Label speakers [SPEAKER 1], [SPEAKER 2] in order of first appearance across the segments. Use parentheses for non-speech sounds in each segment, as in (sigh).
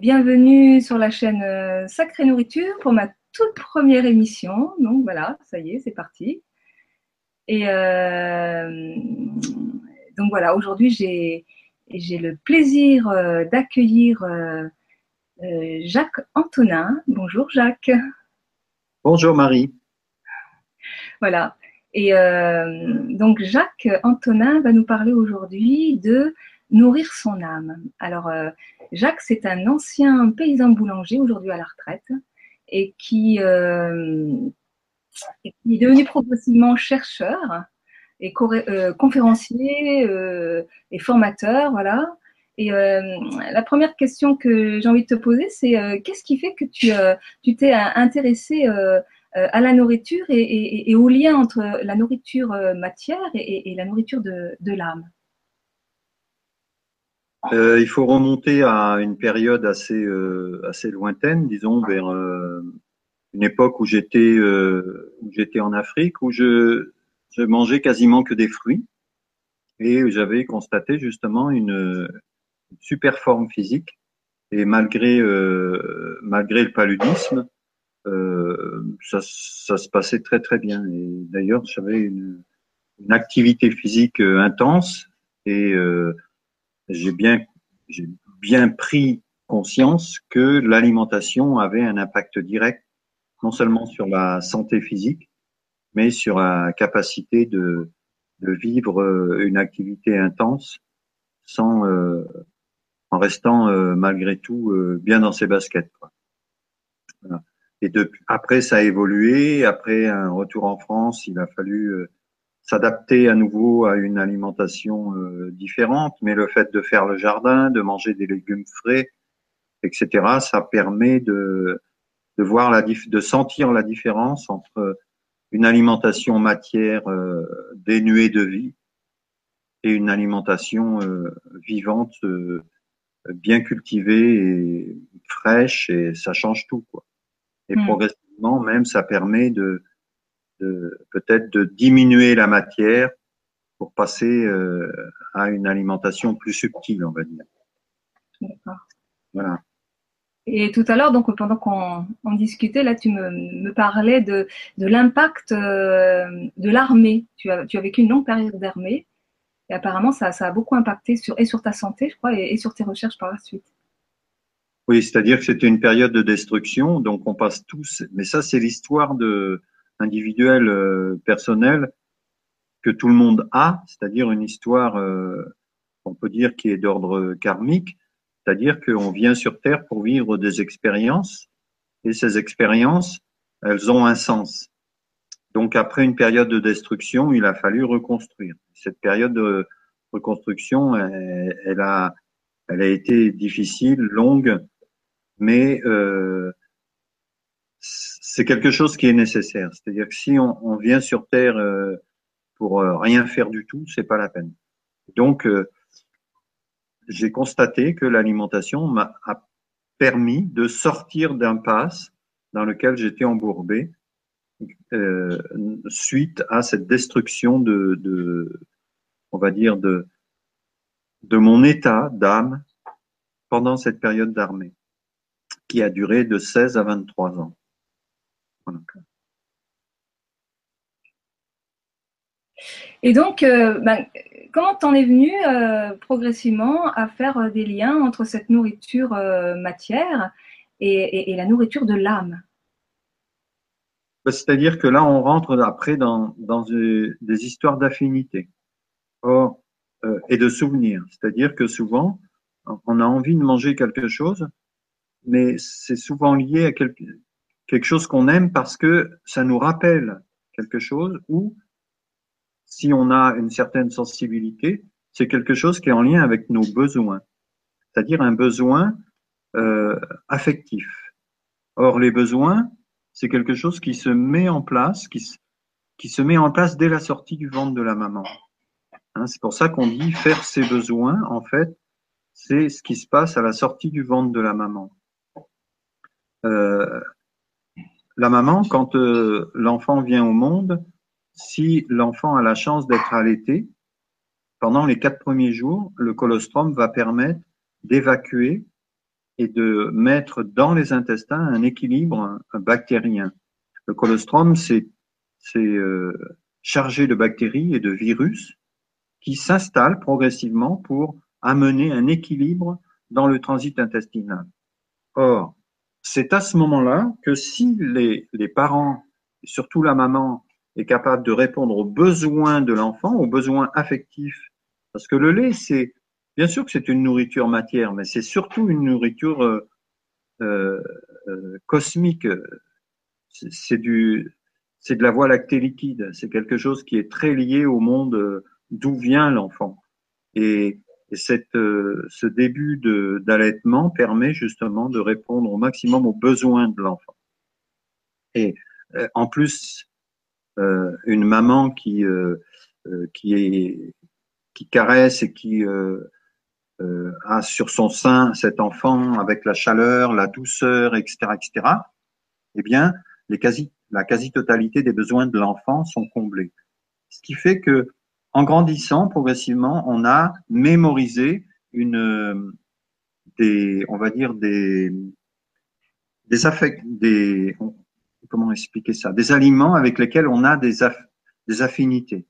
[SPEAKER 1] Bienvenue sur la chaîne euh, Sacrée Nourriture pour ma toute première émission. Donc voilà, ça y est, c'est parti. Et euh, donc voilà, aujourd'hui j'ai j'ai le plaisir euh, d'accueillir Jacques Antonin. Bonjour Jacques.
[SPEAKER 2] Bonjour Marie.
[SPEAKER 1] Voilà. Et donc Jacques Antonin va nous parler aujourd'hui de nourrir son âme. Alors, euh, Jacques, c'est un ancien paysan boulanger, aujourd'hui à la retraite, et qui, euh, est devenu progressivement chercheur et euh, conférencier et formateur, voilà. Et la première question que j'ai envie de te poser, c'est qu'est-ce qui fait que tu tu t'es intéressé à la nourriture et, au lien entre la nourriture matière et, la nourriture de l'âme?
[SPEAKER 2] Euh, il faut remonter à une période assez euh, assez lointaine, disons vers euh, une époque où j'étais où j'étais en Afrique, où je je mangeais quasiment que des fruits. Et j'avais constaté justement une, super forme physique. Et malgré malgré le paludisme, ça ça se passait très très bien. Et d'ailleurs j'avais une, une activité physique intense. Et j'ai bien, j'ai bien pris conscience que l'alimentation avait un impact direct, non seulement sur la santé physique, mais sur la capacité de, de vivre euh, une activité intense sans, euh, en restant euh, malgré tout bien dans ses baskets. Quoi. Et depuis, après, ça a évolué. Après un retour en France, il a fallu s'adapter à nouveau à une alimentation euh, différente, mais le fait de faire le jardin, de manger des légumes frais, etc., ça permet de, de voir la de sentir la différence entre une alimentation matière euh, dénuée de vie et une alimentation euh, vivante, bien cultivée et fraîche, et ça change tout, quoi. Et mmh. progressivement, même, ça permet de peut-être de diminuer la matière pour passer euh, à une alimentation plus subtile, on va dire.
[SPEAKER 1] D'accord. Voilà. Et tout à l'heure, donc pendant qu'on discutait, là, tu me, me parlais de, de l'impact euh, de l'armée. Tu as, tu as vécu une longue période d'armée, et apparemment, ça, ça, a beaucoup impacté sur, et sur ta santé, je crois, et, et sur tes recherches par la suite.
[SPEAKER 2] Oui, c'est-à-dire que c'était une période de destruction, donc on passe tous. Mais ça, c'est l'histoire de, individuelle, euh, personnelle que tout le monde a, c'est-à-dire une histoire, euh, on peut dire, qui est d'ordre karmique, c'est-à-dire qu'on vient sur Terre pour vivre des expériences, et ces expériences, elles ont un sens. Donc après une période de destruction, il a fallu reconstruire. Cette période de reconstruction, elle, a, elle a été difficile, longue, mais euh, c'est quelque chose qui est nécessaire. C'est-à-dire que si on, vient sur Terre euh, pour euh, rien faire du tout, c'est pas la peine. Donc, euh, j'ai constaté que l'alimentation m'a permis de sortir d'un passe dans lequel j'étais embourbé suite à cette destruction de, on va dire, de, de mon état d'âme pendant cette période d'armée qui a duré de 16 à 23 ans.
[SPEAKER 1] Et donc, euh, ben, comment t'en es venu euh, progressivement à faire euh, des liens entre cette nourriture matière et, la nourriture de l'âme?
[SPEAKER 2] Ben, C'est-à-dire que là, on rentre après dans, des, histoires d'affinité et de souvenirs. C'est-à-dire que souvent, on a envie de manger quelque chose, mais c'est souvent lié à quelque, quelque chose qu'on aime parce que ça nous rappelle quelque chose ou si on a une certaine sensibilité, c'est quelque chose qui est en lien avec nos besoins, c'est-à-dire un besoin euh, affectif. Or, les besoins, c'est quelque chose qui se met en place, qui, qui se met en place dès la sortie du ventre de la maman. Hein, c'est pour ça qu'on dit faire ses besoins, en fait, c'est ce qui se passe à la sortie du ventre de la maman. Euh, la maman, quand euh, l'enfant vient au monde, si l'enfant a la chance d'être allaité, pendant les quatre premiers jours, le colostrum va permettre d'évacuer et de mettre dans les intestins un équilibre bactérien. Le colostrum, c'est euh, chargé de bactéries et de virus qui s'installent progressivement pour amener un équilibre dans le transit intestinal. Or, c'est à ce moment-là que si les, parents, surtout la maman, est capable de répondre aux besoins de l'enfant, aux besoins affectifs, parce que le lait, c'est bien sûr que c'est une nourriture matière, mais c'est surtout une nourriture euh, euh, euh cosmique. C'est du, c'est de la voie lactée liquide. C'est quelque chose qui est très lié au monde euh, d'où vient l'enfant. Et, cette, euh, ce début d'allaitement permet justement de répondre au maximum aux besoins de l'enfant. Et euh, en plus, une maman qui qui est qui caresse et qui a sur son sein cet enfant avec la chaleur, la douceur, etc., etc. Eh bien, les quasi la quasi-totalité des besoins de l'enfant sont comblés. Ce qui fait que, en grandissant progressivement, on a mémorisé une, des, on va dire des, des affects, des, comment expliquer ça, des aliments avec lesquels on a des, des affinités.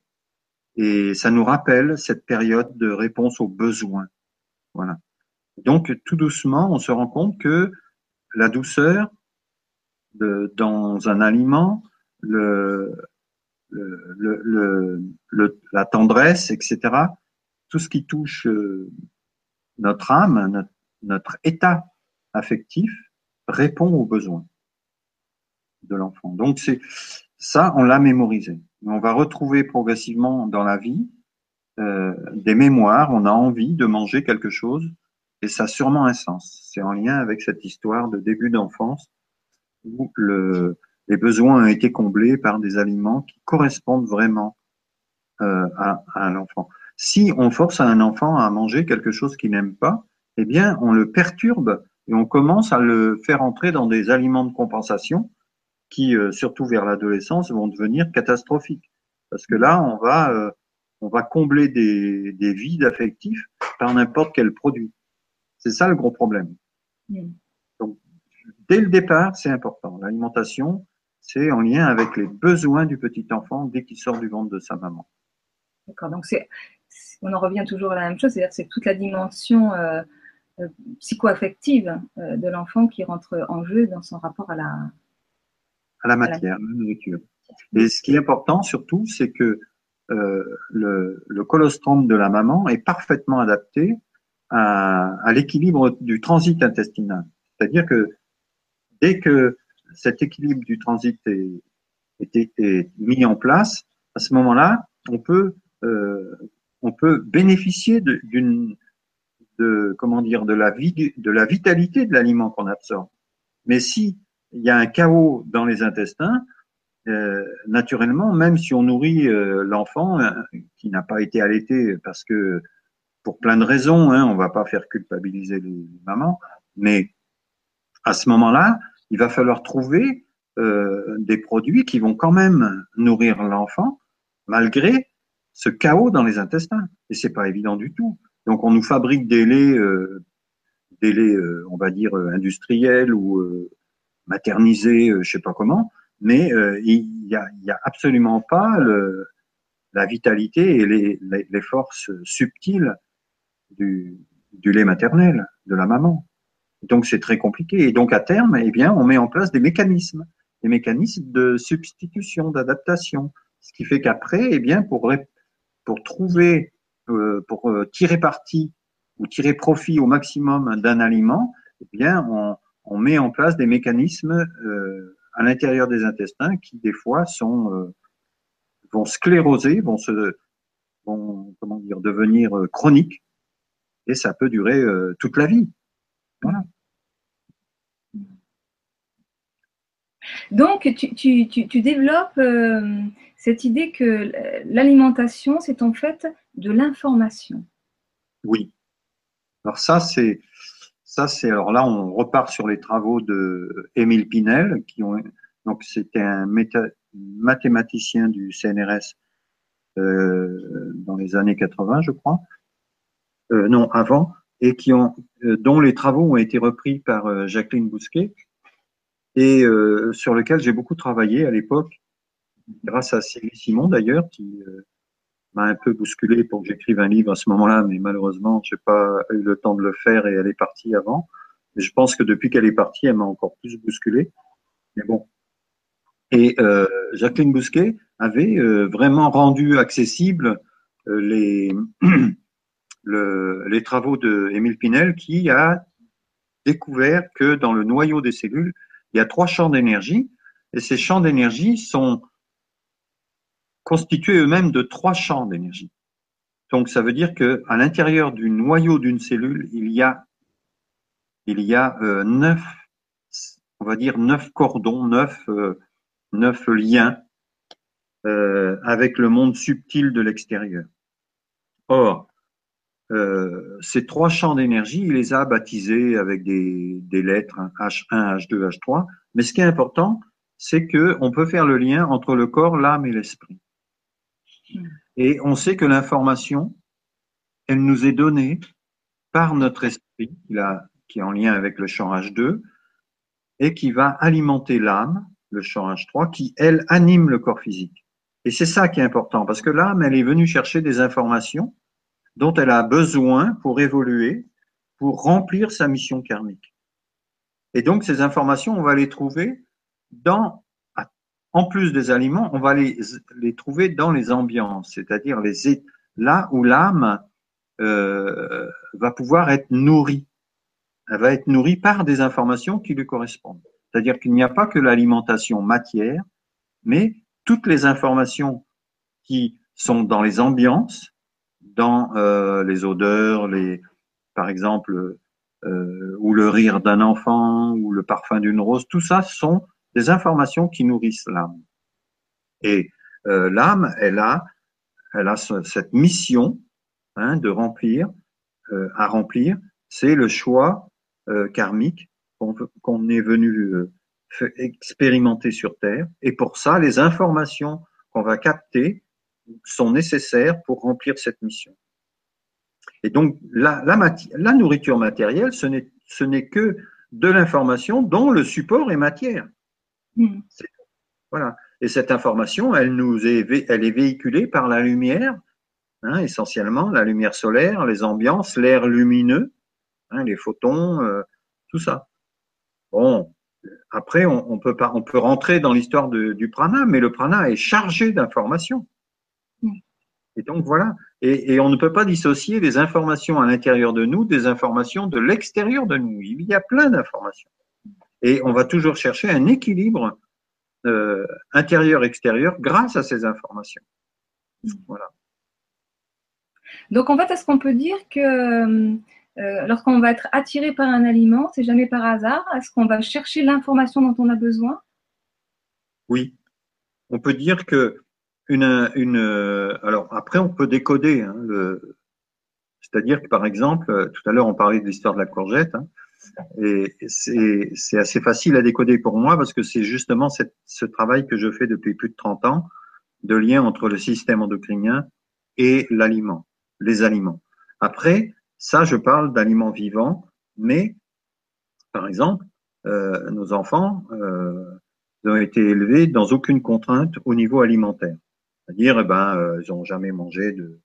[SPEAKER 2] Et ça nous rappelle cette période de réponse aux besoins. Voilà. Donc, tout doucement, on se rend compte que la douceur, de, dans un aliment, le, la tendresse, etc. Tout ce qui touche euh, notre âme, notre, notre état affectif, répond aux besoins de l'enfant. Donc c'est ça, on l'a mémorisé. On va retrouver progressivement dans la vie euh, des mémoires. On a envie de manger quelque chose et ça a sûrement un sens. C'est en lien avec cette histoire de début d'enfance où le, les besoins ont été comblés par des aliments qui correspondent vraiment euh, à, à l'enfant. Si on force un enfant à manger quelque chose qu'il n'aime pas, eh bien, on le perturbe et on commence à le faire entrer dans des aliments de compensation qui, euh, surtout vers l'adolescence, vont devenir catastrophiques. Parce que là, on va, euh, on va combler des, des vides affectifs par n'importe quel produit. C'est ça le gros problème. Mm. Dès le départ, c'est important. L'alimentation, c'est en lien avec les besoins du petit enfant dès qu'il sort du ventre de sa maman.
[SPEAKER 1] D'accord. Donc c'est, on en revient toujours à la même chose, c'est-à-dire c'est toute la dimension euh, euh, psycho-affective euh, de l'enfant qui rentre en jeu dans son rapport à la
[SPEAKER 2] à la matière, à la nourriture. Et ce qui est important surtout, c'est que le, le, colostrum de la maman est parfaitement adapté à, à l'équilibre du transit intestinal. C'est-à-dire que Dès que cet équilibre du transit est, mis en place, à ce moment-là, on peut euh, bénéficier de de la vitalité de l'aliment qu'on absorbe. Mais si il y a un chaos dans les intestins, euh, naturellement, même si on nourrit euh, l'enfant qui n'a pas été allaité parce que pour plein de raisons, hein, on va pas faire culpabiliser les mamans, mais à ce moment-là, il va falloir trouver euh, des produits qui vont quand même nourrir l'enfant malgré ce chaos dans les intestins. Et c'est pas évident du tout. Donc on nous fabrique des laits, euh, des laits, euh, on va dire industriels ou maternisés, je sais pas comment, mais il y a, y a, absolument pas la vitalité et les, forces subtiles du lait maternel de la maman. Donc c'est très compliqué. Et donc à terme, eh bien, on met en place des mécanismes, des mécanismes de substitution, d'adaptation, ce qui fait qu'après, eh bien, pour pour trouver, euh, pour euh, tirer parti ou tirer profit au maximum d'un aliment, eh bien, on, on, met en place des mécanismes euh, à l'intérieur des intestins qui des fois sont euh, vont scléroser, vont se vont comment dire devenir euh, chroniques et ça peut durer toute la vie. Voilà.
[SPEAKER 1] Donc, tu, développes euh, cette idée que l'alimentation, c'est en fait de l'information.
[SPEAKER 2] Oui. Alors ça, c'est ça, c'est alors là, on repart sur les travaux de Émile Pinel, qui ont donc c'était un mathématicien du CNRS euh, dans les années 80, je crois. Euh, non, avant, et qui ont, dont les travaux ont été repris par Jacqueline Bousquet et sur lequel j'ai beaucoup travaillé à l'époque, grâce à Sylvie Simon d'ailleurs, qui m'a un peu bousculé pour que j'écrive un livre à ce moment-là, mais malheureusement, j'ai pas eu le temps de le faire et elle est partie avant. Je pense que depuis qu'elle est partie, elle m'a encore plus bousculé. Mais bon. Et euh, Jacqueline Bousquet avait euh, vraiment rendu accessible euh, les, (clears throat) le, les travaux de Émile Pinel qui a découvert que dans le noyau des cellules, il y a trois champs d'énergie et ces champs d'énergie sont constitués eux-mêmes de trois champs d'énergie. Donc ça veut dire que à l'intérieur du noyau d'une cellule, il y a il y a euh, neuf, on va dire neuf cordons, neuf, euh, neuf liens euh, avec le monde subtil de l'extérieur. Or, ces trois champs d'énergie, il les a baptisés avec des, des lettres H1, H2, H3. Mais ce qui est important, c'est que on peut faire le lien entre le corps, l'âme et l'esprit. Et on sait que l'information, elle nous est donnée par notre esprit, qui est en lien avec le champ H2, et qui va alimenter l'âme, le champ H3, qui, elle, anime le corps physique. Et c'est ça qui est important, parce que l'âme, elle est venue chercher des informations dont elle a besoin pour évoluer, pour remplir sa mission karmique. Et donc, ces informations, on va les trouver dans en plus des aliments, on va les, trouver dans les ambiances, c'est-à-dire les là où l'âme euh, va pouvoir être nourrie. Elle va être nourrie par des informations qui lui correspondent. C'est-à-dire qu'il n'y a pas que l'alimentation matière, mais toutes les informations qui sont dans les ambiances, dans euh, les odeurs, par exemple, euh, ou le rire d'un enfant, ou le parfum d'une rose, tout ça sont des informations qui nourrissent l'âme. Et euh, l'âme, elle a, cette mission hein, de remplir, à remplir. C'est le choix karmique qu'on est venu expérimenter sur Terre. Et pour ça, les informations qu'on va capter sont nécessaires pour remplir cette mission. Et donc, la, la, la nourriture matérielle, ce n'est que de l'information dont le support est matière. Hmm. Voilà. Et cette information, elle nous est, elle est véhiculée par la lumière, hein, essentiellement la lumière solaire, les ambiances, l'air lumineux, hein, les photons, euh, tout ça. Bon, après, on, peut pas, on peut rentrer dans l'histoire du prana, mais le prana est chargé d'informations. Et donc voilà. Et, et, on ne peut pas dissocier les informations à l'intérieur de nous des informations de l'extérieur de nous. Il y a plein d'informations. Et on va toujours chercher un équilibre euh, intérieur-extérieur grâce à ces informations. Voilà.
[SPEAKER 1] Donc en fait, est-ce qu'on peut dire que euh, lorsqu'on va être attiré par un aliment, c'est jamais par hasard? Est-ce qu'on va chercher l'information dont on a besoin?
[SPEAKER 2] Oui. On peut dire que alors après on peut décoder. Hein, c'est-à-dire que par exemple, tout à l'heure on parlait de l'histoire de la courgette. Hein, et c'est assez facile à décoder pour moi parce que c'est justement cette, ce travail que je fais depuis plus de 30 ans de lien entre le système endocrinien et l'aliment, les aliments. Après, ça, je parle d'aliments vivants, mais par exemple, euh, nos enfants euh, ont été élevés dans aucune contrainte au niveau alimentaire. C'est-à-dire, eh ben, euh, ils n'ont jamais mangé de,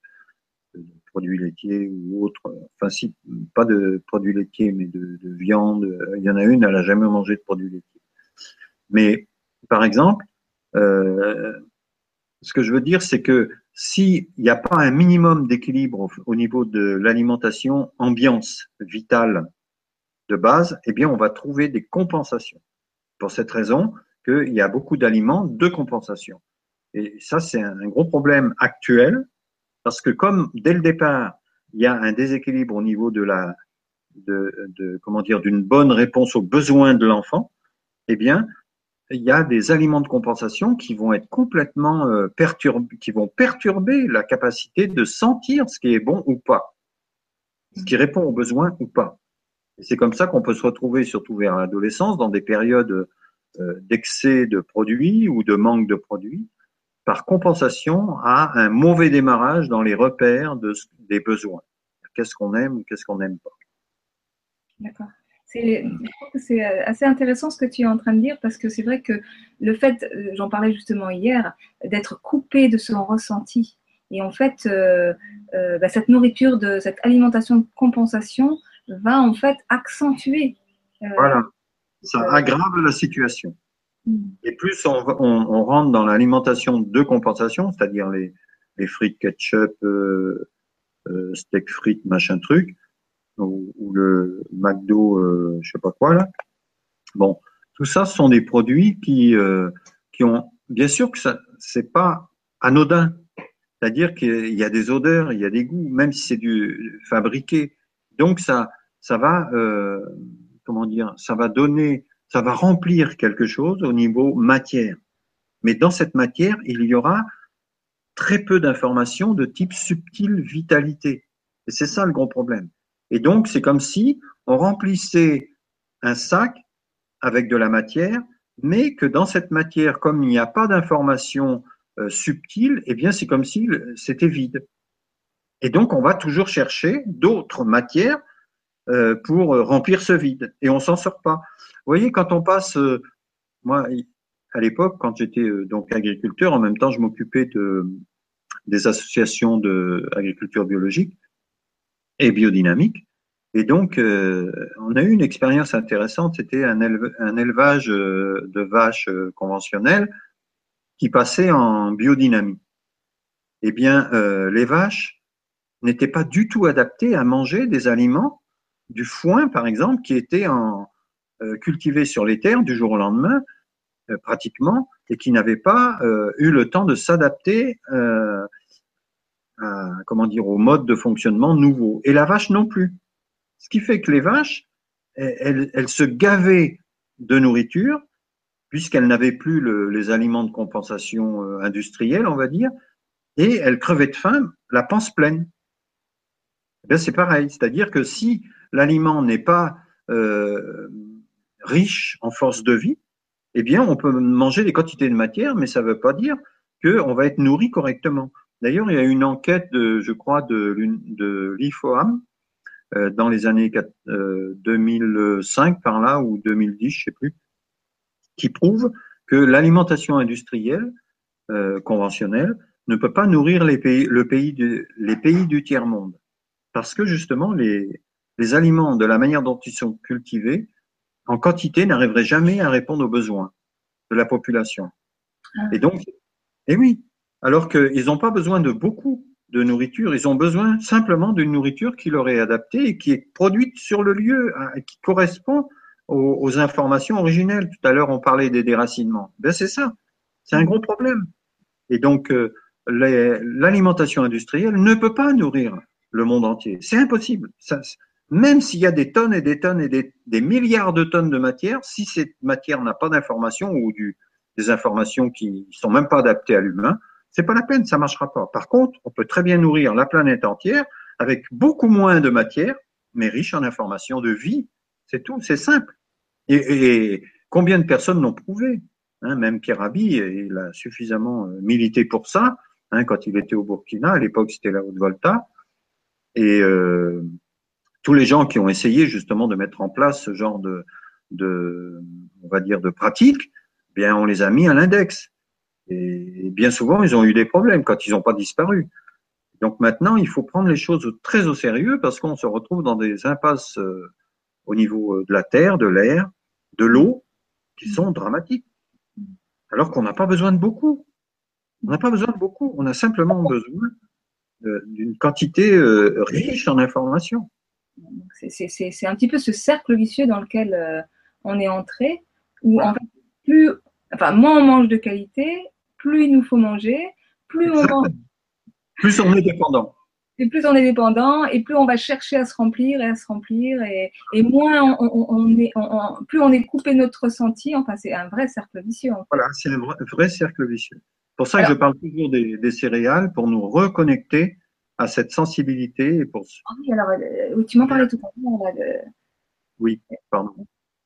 [SPEAKER 2] produits laitiers ou autres. Enfin, si, pas de produits laitiers, mais de, viande. Il y en a une, elle n'a jamais mangé de produits laitiers. Mais, par exemple, euh, ce que je veux dire, c'est que s'il n'y a pas un minimum d'équilibre au, niveau de l'alimentation ambiance vitale de base, eh bien, on va trouver des compensations. Pour cette raison qu'il y a beaucoup d'aliments de compensation. Et ça, c'est un gros problème actuel parce que comme dès le départ, il y a un déséquilibre au niveau de la, de, comment dire, d'une bonne réponse aux besoins de l'enfant, eh bien, il y a des aliments de compensation qui vont être complètement euh, perturbés, qui vont perturber la capacité de sentir ce qui est bon ou pas, ce qui répond aux besoins ou pas. Et c'est comme ça qu'on peut se retrouver, surtout vers l'adolescence, dans des périodes euh, d'excès de produits ou de manque de produits, par compensation à un mauvais démarrage dans les repères de, des besoins. Qu'est-ce qu'on aime ou qu'est-ce qu'on n'aime pas?
[SPEAKER 1] D'accord. Je trouve que c'est euh, assez intéressant ce que tu es en train de dire parce que c'est vrai que le fait, euh, j'en parlais justement hier, d'être coupé de son ressenti. Et en fait, euh, bah, cette nourriture, de cette alimentation de compensation va en fait accentuer.
[SPEAKER 2] voilà, ça aggrave la situation. Et plus on, rentre dans l'alimentation de compensation, c'est-à-dire les, frites ketchup, steak frites, machin truc, ou, le McDo, euh, je sais pas quoi là. Bon, tout ça sont des produits qui euh, qui ont bien sûr que ça c'est pas anodin. C'est-à-dire qu'il y a des odeurs, il y a des goûts, même si c'est du fabriqué. Donc ça ça va euh, comment dire, ça va donner, ça va remplir quelque chose au niveau matière. Mais dans cette matière, il y aura très peu d'informations de type subtil vitalité. Et c'est ça le gros problème. Et donc, c'est comme si on remplissait un sac avec de la matière, mais que dans cette matière, comme il n'y a pas d'information euh, subtile, eh bien, c'est comme si c'était vide. Et donc, on va toujours chercher d'autres matières euh, pour remplir ce vide. Et on s'en sort pas. Vous voyez, quand on passe, euh, moi, à l'époque, quand j'étais donc agriculteur, en même temps, je m'occupais de des associations d'agriculture biologique et biodynamique. Et donc, euh, on a eu une expérience intéressante. C'était un, élevage euh, de vaches euh, conventionnelles qui passait en biodynamie. Eh bien, les vaches n'étaient pas du tout adaptées à manger des aliments, du foin par exemple, qui était en, cultivé sur les terres du jour au lendemain, pratiquement, et qui n'avaient pas eu le temps de s'adapter au mode de fonctionnement nouveau. Et la vache non plus. Ce qui fait que les vaches, elles, se gavaient de nourriture, puisqu'elles n'avaient plus les aliments de compensation euh, industrielle, on va dire, et elles crevaient de faim, la panse pleine. Eh c'est pareil, c'est-à-dire que si l'aliment n'est pas euh, riche en force de vie, eh bien, on peut manger des quantités de matière, mais ça ne veut pas dire qu'on va être nourri correctement. D'ailleurs, il y a une enquête, de, je crois, de, l'IFOAM euh, dans les années 2005 euh, par là ou 2010, je sais plus, qui prouve que l'alimentation industrielle conventionnelle ne peut pas nourrir les pays, du, les pays du tiers monde, parce que justement les, les aliments de la manière dont ils sont cultivés en quantité n'arriveraient jamais à répondre aux besoins de la population. Ah. Et donc, et oui, alors qu'ils n'ont pas besoin de beaucoup de nourriture, ils ont besoin simplement d'une nourriture qui leur est adaptée et qui est produite sur le lieu, hein, qui correspond aux, informations originelles. Tout à l'heure, on parlait des déracinements. Ben, c'est ça. C'est un gros problème. Et donc, euh, l'alimentation industrielle ne peut pas nourrir le monde entier. C'est impossible. Même s'il y a des tonnes et des tonnes et des, milliards de tonnes de matière, si cette matière n'a pas d'informations ou des informations qui sont même pas adaptées à l'humain, c'est pas la peine, ça marchera pas. Par contre, on peut très bien nourrir la planète entière avec beaucoup moins de matière, mais riche en informations de vie. C'est tout, c'est simple. Et, combien de personnes l'ont prouvé hein, Même Pierre Rabhi, il a suffisamment euh, milité pour ça. Hein, quand il était au Burkina, à l'époque c'était la Haute-Volta. Et euh, tous les gens qui ont essayé justement de mettre en place ce genre de, de on va dire, de pratique, eh bien, on les a mis à l'index. Et bien souvent, ils ont eu des problèmes quand ils n'ont pas disparu. Donc maintenant, il faut prendre les choses très au sérieux parce qu'on se retrouve dans des impasses euh, au niveau euh, de la terre, de l'air, de l'eau, qui sont dramatiques. Alors qu'on n'a pas besoin de beaucoup. On n'a pas besoin de beaucoup. On a simplement besoin euh, d'une quantité riche en informations.
[SPEAKER 1] C'est un petit peu ce cercle vicieux dans lequel on est entré, où en fait, plus, enfin, moins on mange de qualité, plus il nous faut manger, plus on mange.
[SPEAKER 2] Plus on est dépendant.
[SPEAKER 1] Et plus on est dépendant, et plus on va chercher à se remplir et à se remplir, et, moins on, est, plus on est coupé notre ressenti. Enfin, c'est un vrai cercle vicieux.
[SPEAKER 2] Voilà, c'est un vrai, cercle vicieux. Pour ça que je parle toujours des, céréales, pour nous reconnecter à cette sensibilité. Et pour...
[SPEAKER 1] Ah oui, alors, euh, tu m'en parlais tout à l'heure.
[SPEAKER 2] Oui, pardon.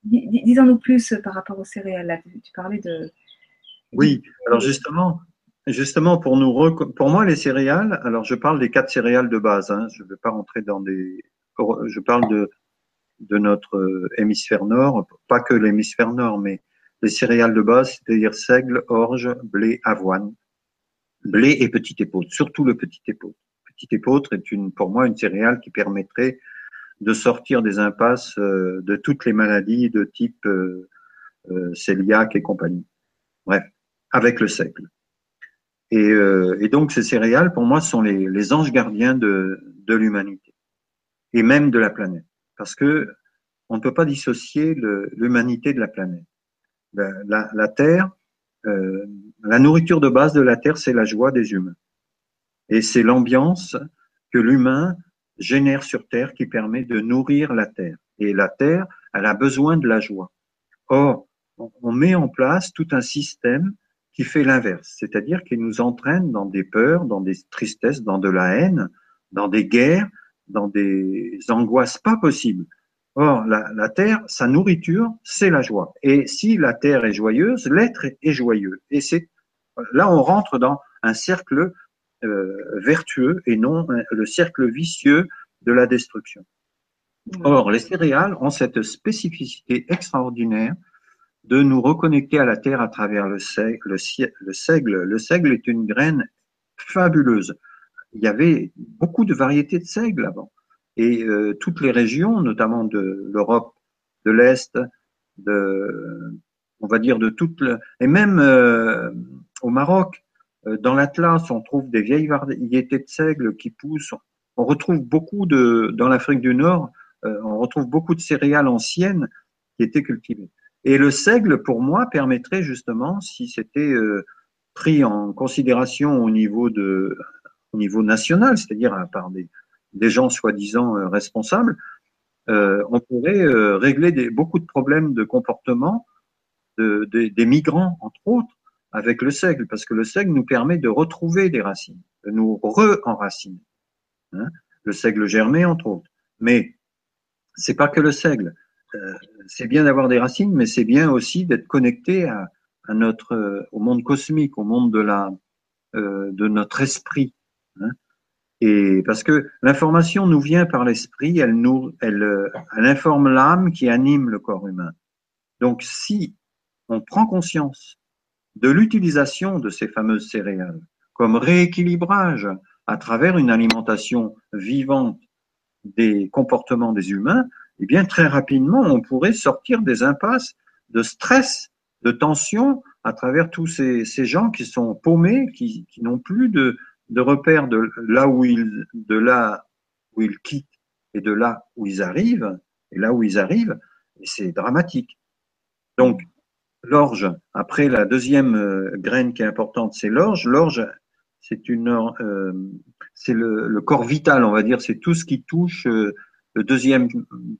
[SPEAKER 1] Dis-en-nous plus par rapport aux céréales. Là. Tu parlais de,
[SPEAKER 2] oui, alors justement, justement pour nous pour moi les céréales, alors je parle des quatre céréales de base, hein, je ne vais pas rentrer dans des, je parle de de notre hémisphère nord, pas que l'hémisphère nord, mais les céréales de base, c'est-à-dire seigle, orge, blé, avoine, blé et petit épeautre, surtout le petit épeautre. Petit épeautre est une, pour moi une céréale qui permettrait de sortir des impasses euh, de toutes les maladies de type euh, euh, et compagnie. Bref, avec le seigle. Et, et, donc ces céréales, pour moi, sont les, anges gardiens de, l'humanité et même de la planète, parce que on ne peut pas dissocier l'humanité de la planète. La, la, Terre, euh, la nourriture de base de la Terre, c'est la joie des humains. Et c'est l'ambiance que l'humain génère sur Terre qui permet de nourrir la Terre. Et la Terre, elle a besoin de la joie. Or, on met en place tout un système qui fait l'inverse, c'est-à-dire qui nous entraîne dans des peurs, dans des tristesses, dans de la haine, dans des guerres, dans des angoisses pas possibles. Or, la, terre, sa nourriture, c'est la joie. Et si la terre est joyeuse, l'être est, joyeux. Et c'est là, on rentre dans un cercle vertueux et non le cercle vicieux de la destruction. Or, les céréales ont cette spécificité extraordinaire de nous reconnecter à la terre à travers le seigle. Le, seigle, le seigle est une graine fabuleuse. Il y avait beaucoup de variétés de seigle avant et euh, toutes les régions, notamment de l'Europe de l'Est, de, on va dire de toutes, et même euh, au Maroc, euh, dans l'Atlas, on trouve des vieilles variétés de seigle qui poussent. On retrouve beaucoup de, dans l'Afrique du Nord, on retrouve beaucoup de céréales anciennes qui étaient cultivées. Et le seigle, pour moi, permettrait justement, si c'était pris en considération au niveau de, au niveau national, c'est-à-dire à part des, des gens soi-disant euh, responsables, euh, on pourrait euh, régler des, beaucoup de problèmes de comportement de, des migrants, entre autres, avec le seigle, parce que le seigle nous permet de retrouver des racines, de nous re-enraciner. Hein le seigle germé, entre autres. Mais c'est pas que le seigle. c'est bien d'avoir des racines, mais c'est bien aussi d'être connecté à, notre, au monde cosmique, au monde de la, de notre esprit. Hein et parce que l'information nous vient par l'esprit, elle nous, elle, elle informe l'âme qui anime le corps humain. Donc, si on prend conscience de l'utilisation de ces fameuses céréales comme rééquilibrage à travers une alimentation vivante des comportements des humains, eh bien, très rapidement, on pourrait sortir des impasses de stress, de tension à travers tous ces, gens qui sont paumés, qui, n'ont plus de, de repères de là où ils, de là où ils quittent et de là où ils arrivent, et là où ils arrivent, c'est dramatique. Donc, l'orge, après la deuxième euh, graine qui est importante, c'est l'orge. L'orge, c'est une, euh, c'est le, corps vital, on va dire, c'est tout ce qui touche euh, le deuxième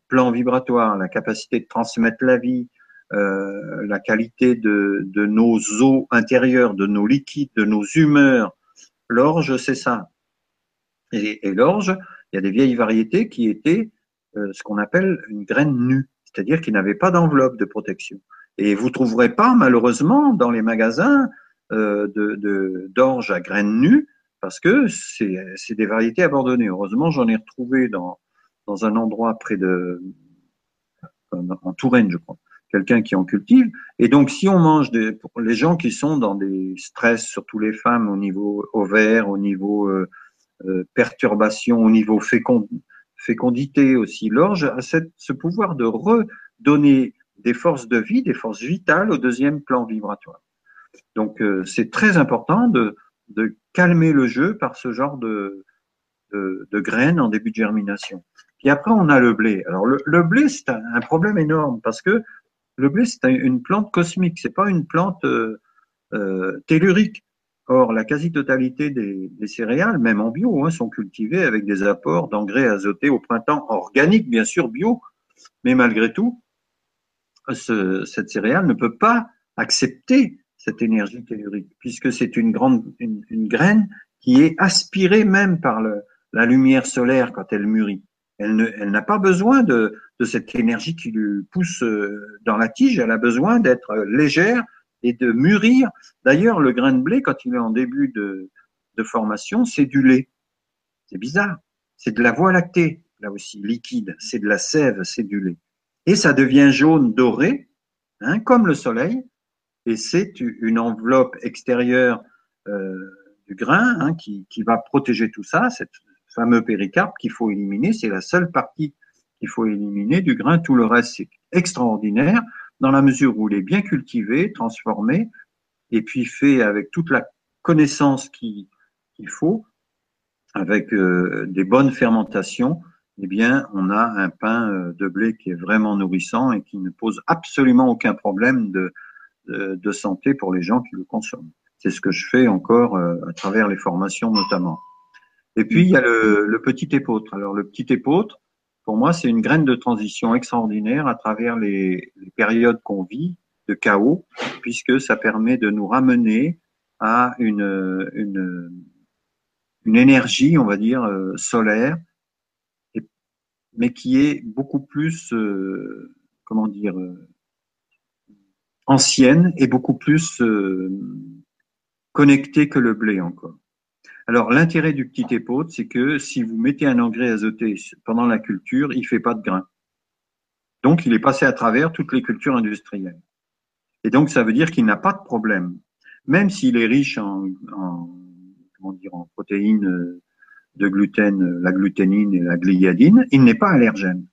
[SPEAKER 2] plan vibratoire, la capacité de transmettre la vie, la qualité de, nos eaux intérieures, de nos liquides, de nos humeurs, L'orge, c'est ça. Et, l'orge, il y a des vieilles variétés qui étaient ce qu'on appelle une graine nue, c'est-à-dire qui n'avaient pas d'enveloppe de protection. Et vous trouverez pas, malheureusement, dans les magasins euh, d'orge à graines nues, parce que c'est des variétés abandonnées. Heureusement, j'en ai retrouvé dans, dans un endroit près de, en Touraine, je crois quelqu'un qui en cultive. Et donc, si on mange des, pour les gens qui sont dans des stress, surtout les femmes, au niveau ovaire, au niveau euh, euh perturbation, au niveau fécondité aussi, l'orge a ce pouvoir de redonner des forces de vie, des forces vitales au deuxième plan vibratoire. Donc, euh, c'est très important de, de calmer le jeu par ce genre de, de, graines en début de germination. Puis après, on a le blé. Alors, le, blé, c'est un, problème énorme parce que le blé, c'est une plante cosmique, c'est pas une plante euh, euh, tellurique. Or, la quasi-totalité des, céréales, même en bio, hein, sont cultivées avec des apports d'engrais azotés au printemps, organiques, bien sûr, bio, mais malgré tout, cette céréale ne peut pas accepter cette énergie tellurique, puisque c'est une graine qui est aspirée même par la lumière solaire quand elle mûrit. Elle, n'a pas besoin de, cette énergie qui lui pousse euh, dans la tige. Elle a besoin d'être légère et de mûrir. D'ailleurs, le grain de blé, quand il est en début de, formation, c'est du lait. C'est bizarre. C'est de la voie lactée. là aussi, liquide. C'est de la sève, c'est du lait. Et ça devient jaune doré, hein, comme le soleil. Et c'est une enveloppe extérieure euh, du grain hein, qui, va protéger tout ça, cette fameux péricarpe qu'il faut éliminer. C'est la seule partie qu'il faut éliminer du grain. Tout le reste, c'est extraordinaire dans la mesure où il est bien cultivé, transformé, et puis fait avec toute la connaissance qu'il faut, avec euh, des bonnes fermentations, eh bien, on a un pain euh, de blé qui est vraiment nourrissant et qui ne pose absolument aucun problème de, de, santé pour les gens qui le consomment. C'est ce que je fais encore euh, à travers les formations notamment. Et puis, il y a le, le petit épeautre. Alors, le petit épeautre, pour moi, c'est une graine de transition extraordinaire à travers les, les périodes qu'on vit de chaos, puisque ça permet de nous ramener à une, une, une énergie, on va dire, euh, solaire, mais qui est beaucoup plus, euh, comment dire, euh, ancienne et beaucoup plus connectée que le blé encore. Alors, l'intérêt du petit épaule, c'est que si vous mettez un engrais azoté pendant la culture, il fait pas de grain. Donc, il est passé à travers toutes les cultures industrielles. Et donc, ça veut dire qu'il n'a pas de problème. Même s'il est riche en, en, comment dire, en protéines euh, de gluten, euh, la gluténine et la gliadine, il n'est pas allergène.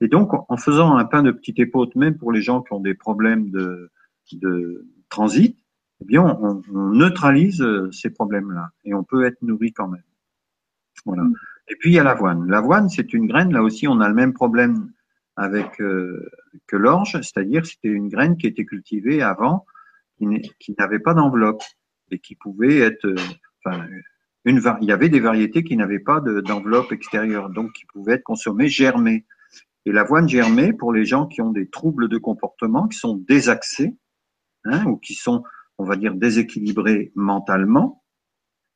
[SPEAKER 2] Et donc, en faisant un pain de petite épaute, même pour les gens qui ont des problèmes de, de transit, eh bien, on, on neutralise euh, ces problèmes-là et on peut être nourri quand même. Voilà. Et puis, il y a l'avoine. L'avoine, c'est une graine, là aussi, on a le même problème avec euh, que l'orge, c'est-à-dire c'était une graine qui était cultivée avant, qui n'avait pas d'enveloppe et qui pouvait être, euh, enfin, il y avait des variétés qui n'avaient pas d'enveloppe extérieure, donc qui pouvaient être consommées germées. Et l'avoine germée, pour les gens qui ont des troubles de comportement, qui sont désaxés, hein, ou qui sont, on va dire, déséquilibrés mentalement,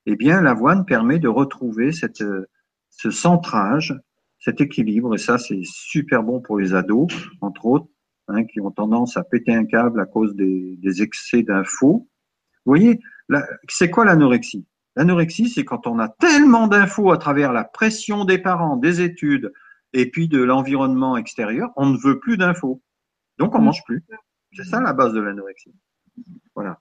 [SPEAKER 2] eh bien, l'avoine permet de retrouver ce centrage cet équilibre, et ça c'est super bon pour les ados, entre autres, hein, qui ont tendance à péter un câble à cause des, des excès d'infos. Vous voyez, c'est quoi l'anorexie? L'anorexie, c'est quand on a tellement d'infos à travers la pression des parents, des études, et puis de l'environnement extérieur, on ne veut plus d'infos. Donc on mange plus. C'est ça la base de l'anorexie. Voilà.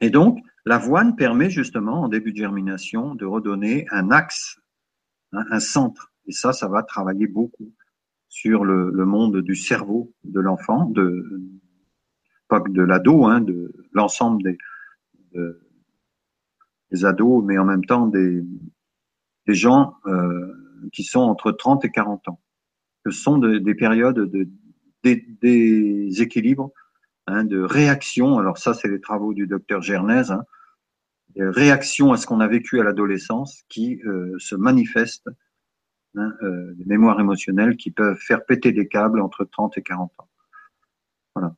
[SPEAKER 2] Et donc, l'avoine permet justement, en début de germination, de redonner un axe, hein, un centre et ça, ça va travailler beaucoup sur le, monde du cerveau de l'enfant, de pas de l'ado, hein, de l'ensemble des, des ados, mais en même temps des, des gens euh, qui sont entre 30 et 40 ans. Ce sont des périodes de déséquilibre, hein, de réaction. Alors ça, c'est les travaux du docteur Gernaise. Hein, réaction à ce qu'on a vécu à l'adolescence qui euh, se manifestent hein, euh, des mémoires émotionnelles qui peuvent faire péter des câbles entre 30 et 40 ans. Voilà.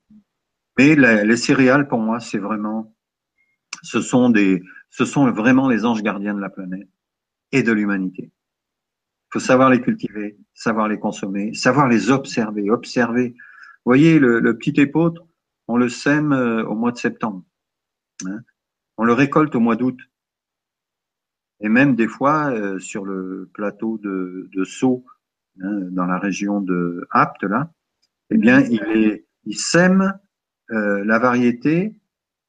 [SPEAKER 2] Mais les céréales, pour moi, c'est vraiment, ce sont vraiment les anges gardiens de la planète et de l'humanité. Il faut savoir les cultiver, savoir les consommer, savoir les observer, observer. Vous voyez, le, petit épeautre, on le sème euh, au mois de septembre. Hein. On le récolte au mois d'août et même des fois euh, sur le plateau de, de Sceaux, hein, dans la région de Apt, là, eh bien, il sème euh, la variété,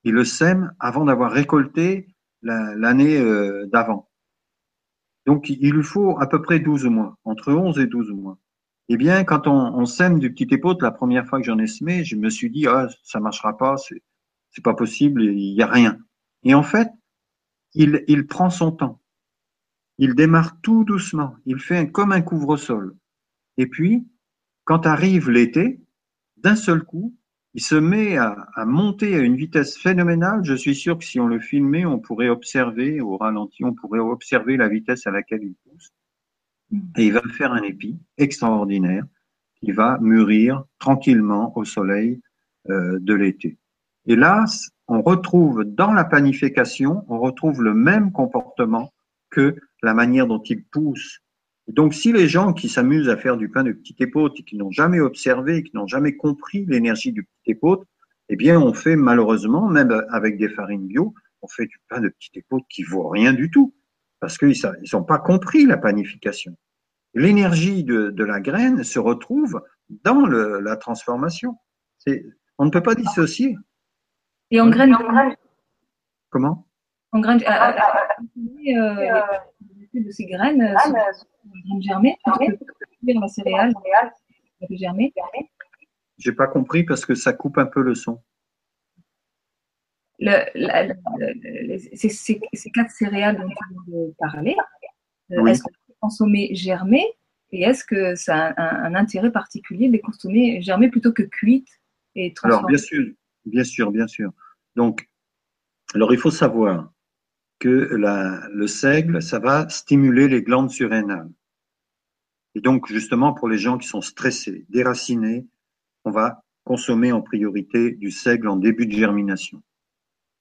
[SPEAKER 2] il le sème avant d'avoir récolté l'année euh, d'avant. Donc, il lui faut à peu près 12 mois, entre 11 et 12 mois. Eh bien, quand on, sème du petit épaute, la première fois que j'en ai semé, je me suis dit, ah, ça marchera pas, c'est, pas possible, il y a rien. Et en fait, il, il prend son temps. Il démarre tout doucement. Il fait comme un couvre-sol. Et puis, quand arrive l'été, d'un seul coup, il se met à, monter à une vitesse phénoménale. Je suis sûr que si on le filmait, on pourrait observer au ralenti, on pourrait observer la vitesse à laquelle il pousse. Et il va faire un épi extraordinaire qui va mûrir tranquillement au soleil euh, de l'été. Et là, on retrouve dans la panification, on retrouve le même comportement que la manière dont il pousse. Donc, si les gens qui s'amusent à faire du pain de petite épaute et qui n'ont jamais observé, qui n'ont jamais compris l'énergie du petit épaute, eh bien, on fait malheureusement, même avec des farines bio, on fait du pain de petite épaute qui vaut rien du tout parce qu'ils n'ont pas compris la panification. l'énergie de, de, la graine se retrouve dans le, la transformation. On ne peut pas dissocier.
[SPEAKER 1] Et en graine,
[SPEAKER 2] Comment?
[SPEAKER 1] En graine, à, à, de ces graines, euh, graines germées, la céréale, germer.
[SPEAKER 2] J'ai pas compris parce que ça coupe un peu le son.
[SPEAKER 1] Le, la, le, ces, ces, quatre céréales dont tu parler, euh, est-ce qu'on peut consommer germées et est-ce que ça a un, un, intérêt particulier de les consommer germées plutôt que cuites et transformées
[SPEAKER 2] Alors bien sûr, bien sûr, bien sûr. Donc, alors il faut savoir que le seigle, ça va stimuler les glandes surrénales. Et donc, justement, pour les gens qui sont stressés, déracinés, on va consommer en priorité du seigle en début de germination.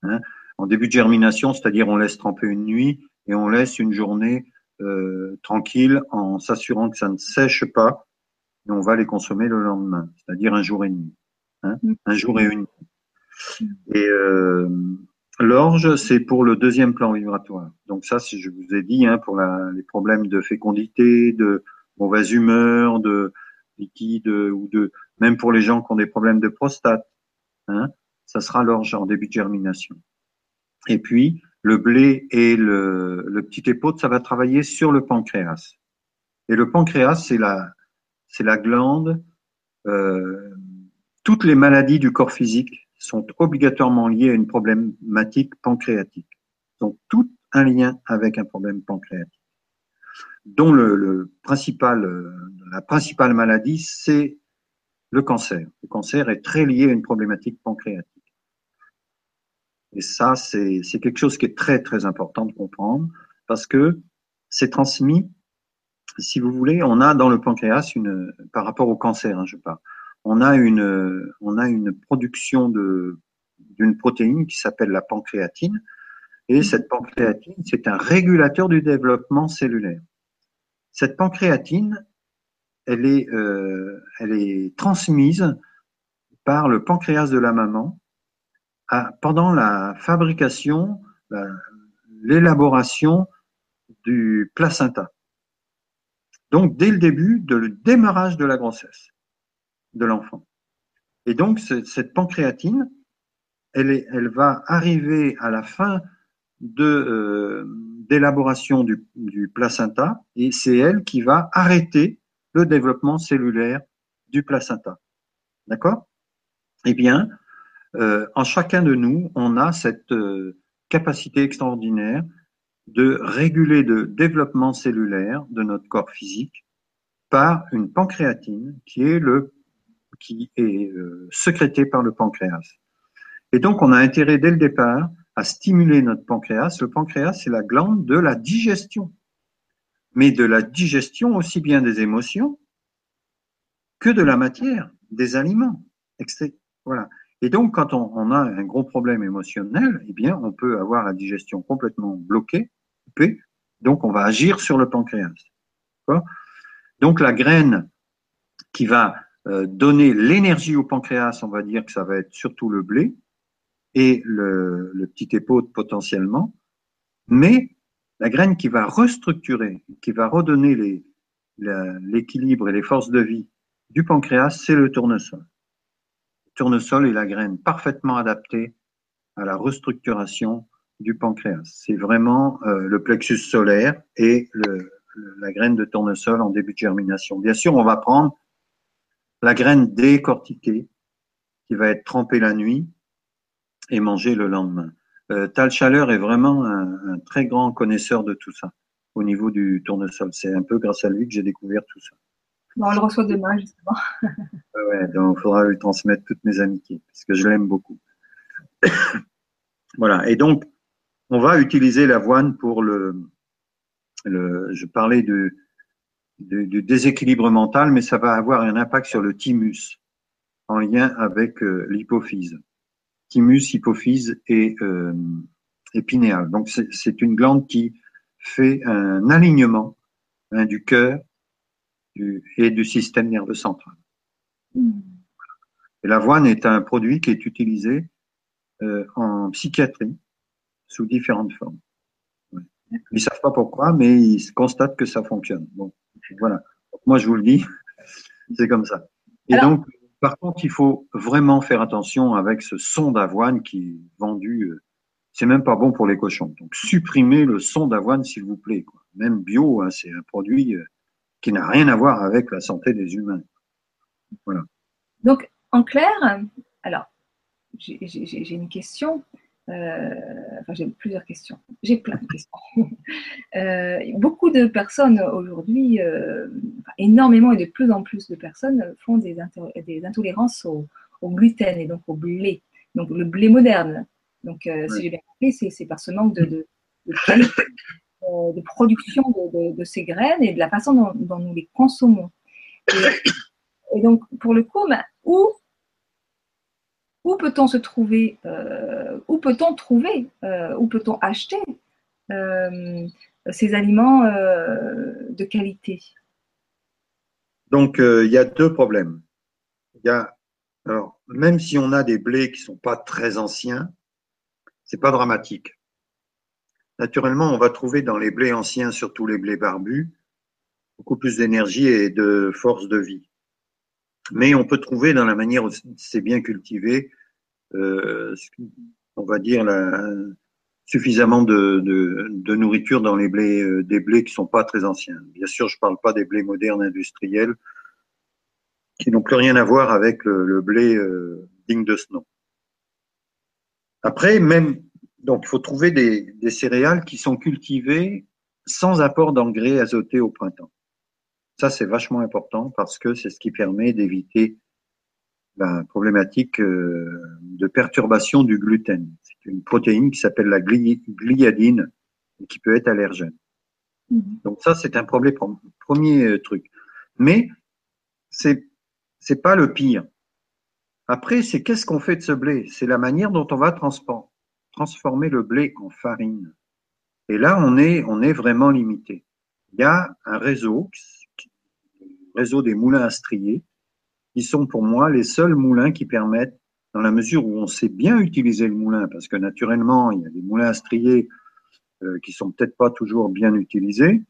[SPEAKER 2] Hein en début de germination, c'est-à-dire on laisse tremper une nuit et on laisse une journée euh, tranquille en s'assurant que ça ne sèche pas et on va les consommer le lendemain, c'est-à-dire un jour et demi. Hein un jour et une nuit. Et euh, l'orge, c'est pour le deuxième plan vibratoire. Donc ça, si je vous ai dit, hein, pour la, les problèmes de fécondité, de mauvaise humeur, de liquide ou de même pour les gens qui ont des problèmes de prostate. Hein, ça sera l'orge en début de germination. Et puis le blé et le, le petit épaule, ça va travailler sur le pancréas. Et le pancréas, c'est la c'est la glande. Euh, toutes les maladies du corps physique sont obligatoirement liées à une problématique pancréatique. Donc tout un lien avec un problème pancréatique dont euh, la principale maladie, c'est le cancer. Le cancer est très lié à une problématique pancréatique. Et ça, c'est quelque chose qui est très, très important de comprendre parce que c'est transmis, si vous voulez, on a dans le pancréas par rapport au cancer, hein, je parle, on a une, on a une production de, d'une protéine qui s'appelle la pancréatine. Et cette pancréatine, c'est un régulateur du développement cellulaire. Cette pancréatine, elle est, euh, elle est transmise par le pancréas de la maman à, pendant la fabrication, l'élaboration du placenta. Donc, dès le début, de le démarrage de la grossesse de l'enfant. Et donc, cette pancréatine, elle, est, elle va arriver à la fin de, euh, d'élaboration du, placenta et c'est elle qui va arrêter le développement cellulaire du placenta. D'accord? Eh bien, euh, en chacun de nous, on a cette euh, capacité extraordinaire de réguler le développement cellulaire de notre corps physique par une pancréatine qui est le qui est euh, sécrétée par le pancréas. Et donc, on a intérêt dès le départ à stimuler notre pancréas. Le pancréas, c'est la glande de la digestion, mais de la digestion aussi bien des émotions que de la matière, des aliments. Voilà. Et donc, quand on, a un gros problème émotionnel, eh bien, on peut avoir la digestion complètement bloquée, coupée. Donc, on va agir sur le pancréas. Donc, la graine qui va donner l'énergie au pancréas, on va dire que ça va être surtout le blé, et le, petit épaule potentiellement, mais la graine qui va restructurer, qui va redonner l'équilibre et les forces de vie du pancréas, c'est le tournesol. Le tournesol est la graine parfaitement adaptée à la restructuration du pancréas. C'est vraiment euh, le plexus solaire et la graine de tournesol en début de germination. Bien sûr, on va prendre la graine décortiquée qui va être trempée la nuit et manger le lendemain. Euh, Tal Chaleur est vraiment un, un, très grand connaisseur de tout ça au niveau du tournesol. C'est un peu grâce à lui que j'ai découvert tout ça.
[SPEAKER 1] Bon, on le reçoit demain, justement. (laughs)
[SPEAKER 2] ouais, donc il faudra lui transmettre toutes mes amitiés, parce que je l'aime beaucoup. (coughs) voilà, et donc, on va utiliser l'avoine pour le, le je parlais de, du déséquilibre mental, mais ça va avoir un impact sur le thymus en lien avec euh, l'hypophyse thymus, hypophyse et euh. Donc c'est une glande qui fait un alignement hein, du cœur et du système nerveux central. Et l'avoine est un produit qui est utilisé euh, en psychiatrie sous différentes formes. Ils savent pas pourquoi, mais ils constatent que ça fonctionne. Voilà. Moi, je vous le dis, (laughs) c'est comme ça. Et donc, par contre, il faut vraiment faire attention avec ce son d'avoine qui est vendu. Euh, c'est même pas bon pour les cochons. Donc, supprimez le son d'avoine, s'il vous plaît. Même bio, hein, c'est un produit euh, qui n'a rien à voir avec la santé des humains. Voilà.
[SPEAKER 1] Donc, en clair, alors, j'ai une question. Euh, enfin, j'ai plusieurs questions. J'ai plein de questions. (laughs) Euh, beaucoup de personnes aujourd'hui, euh, énormément et de plus en plus de personnes font des, des intolérances au, gluten et donc au blé. Donc le blé moderne. Donc, si j'ai bien compris, c'est par ce manque de, de, de, production de, ces graines et de la façon dont, nous les consommons. Et, donc, pour le coup, ben, où où peut-on se trouver, euh, où peut-on trouver, euh, où peut-on acheter euh, ces aliments de qualité?
[SPEAKER 2] Donc, il y a deux problèmes. Y alors, même si on a des blés qui sont pas très anciens, c'est pas dramatique. Naturellement, on va trouver dans les blés anciens, surtout les blés barbus, beaucoup plus d'énergie et de force de vie mais on peut trouver dans la manière où c'est bien cultivé, euh, on va dire la, suffisamment de, de, de, nourriture dans les blés, euh, des blés qui sont pas très anciens. Bien sûr, je parle pas des blés modernes industriels qui n'ont plus rien à voir avec le, le blé euh, digne de ce nom. Après, même donc, il faut trouver des, des céréales qui sont cultivées sans apport d'engrais azotés au printemps. Ça, c'est vachement important parce que c'est ce qui permet d'éviter la problématique euh, de perturbation du gluten. C'est une protéine qui s'appelle la gliadine et qui peut être allergène. Mm-hmm. Donc ça, c'est un problème, premier euh, truc. Mais c'est c'est pas le pire. Après, c'est qu'est-ce qu'on fait de ce blé? C'est la manière dont on va transformer le blé en farine. Et là, on est on est vraiment limité. Il y a un réseau réseau des moulins à strier, qui sont pour moi les seuls moulins qui permettent, dans la mesure où on sait bien utiliser le moulin, parce que naturellement, il y a des moulins à strier euh, qui sont peut-être pas toujours bien utilisés,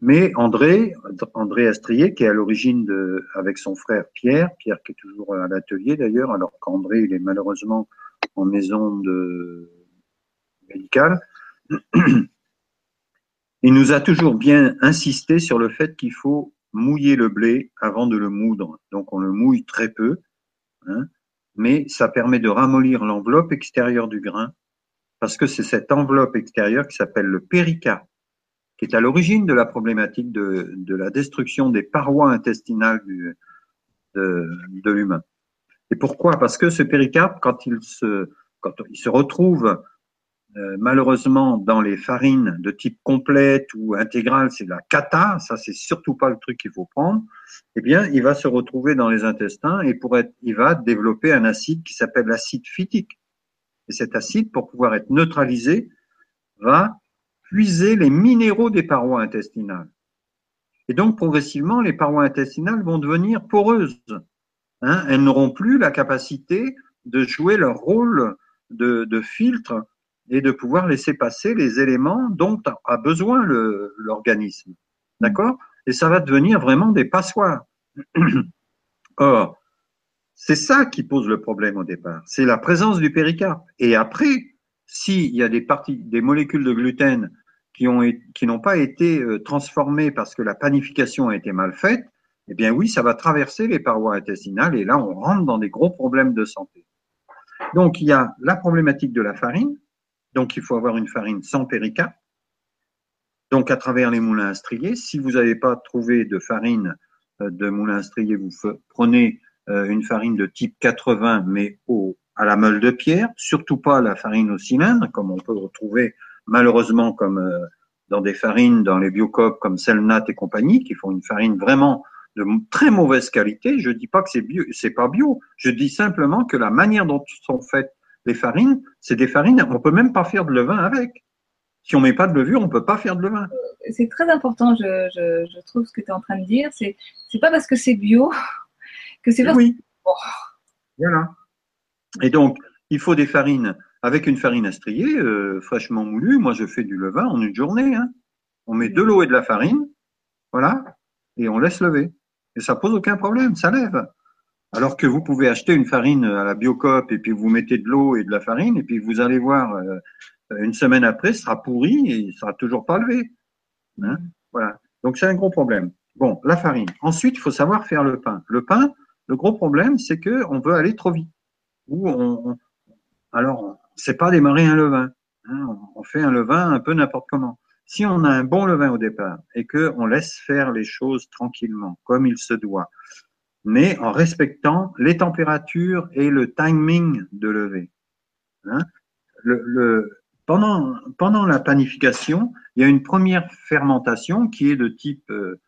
[SPEAKER 2] mais André, André Astrier, qui est à l'origine de, avec son frère Pierre, Pierre qui est toujours à l'atelier d'ailleurs, alors qu'André, il est malheureusement en maison de médicale, (clears throat) il nous a toujours bien insisté sur le fait qu'il faut mouiller le blé avant de le moudre. Donc on le mouille très peu, hein, mais ça permet de ramollir l'enveloppe extérieure du grain, parce que c'est cette enveloppe extérieure qui s'appelle le péricarpe, qui est à l'origine de la problématique de, la destruction des parois intestinales de, l'humain. Et pourquoi? Parce que ce péricarpe, quand il se retrouve euh, malheureusement, dans les farines de type complète ou intégrale, c'est la cata, ça c'est surtout pas le truc qu'il faut prendre. Eh bien, il va se retrouver dans les intestins et pour être, il va développer un acide qui s'appelle l'acide phytique. Et cet acide, pour pouvoir être neutralisé, va puiser les minéraux des parois intestinales. Et donc, progressivement, les parois intestinales vont devenir poreuses. Hein Elles n'auront plus la capacité de jouer leur rôle de, de filtre et de pouvoir laisser passer les éléments dont a besoin l'organisme. D'accord? Et ça va devenir vraiment des passoires. (clears throat) Or, c'est ça qui pose le problème au départ. C'est la présence du péricarpe. Et après, s'il y a des parties, des molécules de gluten qui qui n'ont pas été euh, transformées parce que la panification a été mal faite, eh bien oui, ça va traverser les parois intestinales et là, on rentre dans des gros problèmes de santé. Donc, il y a la problématique de la farine, donc, il faut avoir une farine sans péricarpe. Donc, à travers les moulins à strier, si vous n'avez pas trouvé de farine euh, de moulin à vous prenez euh, une farine de type 80, mais au, à la meule de pierre, surtout pas la farine au cylindre, comme on peut retrouver malheureusement euh, dans des farines, dans les biocopes comme Selnat et compagnie, qui font une farine vraiment de très mauvaise qualité. Je dis pas que c'est bio, c'est pas bio. Je dis simplement que la manière dont sont faites les farines, c'est des farines, on peut même pas faire de levain avec. Si on met pas de levure, on peut pas faire de levain.
[SPEAKER 1] C'est très important, je, trouve ce que tu es en train de dire. C'est c'est pas parce que c'est bio (laughs) que c'est
[SPEAKER 2] oui. Voilà. Et donc, il faut des farines avec une farine à strier, euh, fraîchement moulue. Moi, je fais du levain en une journée. Hein. On met de l'eau et de la farine. Voilà. et on laisse lever. Et ça pose aucun problème, ça lève. Alors que vous pouvez acheter une farine à la Biocop et puis vous mettez de l'eau et de la farine et puis vous allez voir euh, une semaine après, ce sera pourri et il sera toujours pas levé. Hein voilà. Donc c'est un gros problème. Bon, la farine. Ensuite, il faut savoir faire le pain. Le pain, le gros problème, c'est que on veut aller trop vite. Ou on, alors, c'est pas démarrer un levain. Hein. on fait un levain un peu n'importe comment. Si on a un bon levain au départ et que on laisse faire les choses tranquillement, comme il se doit, mais en respectant les températures et le timing de lever. Hein, pendant la panification, il y a une première fermentation qui est de type, euh,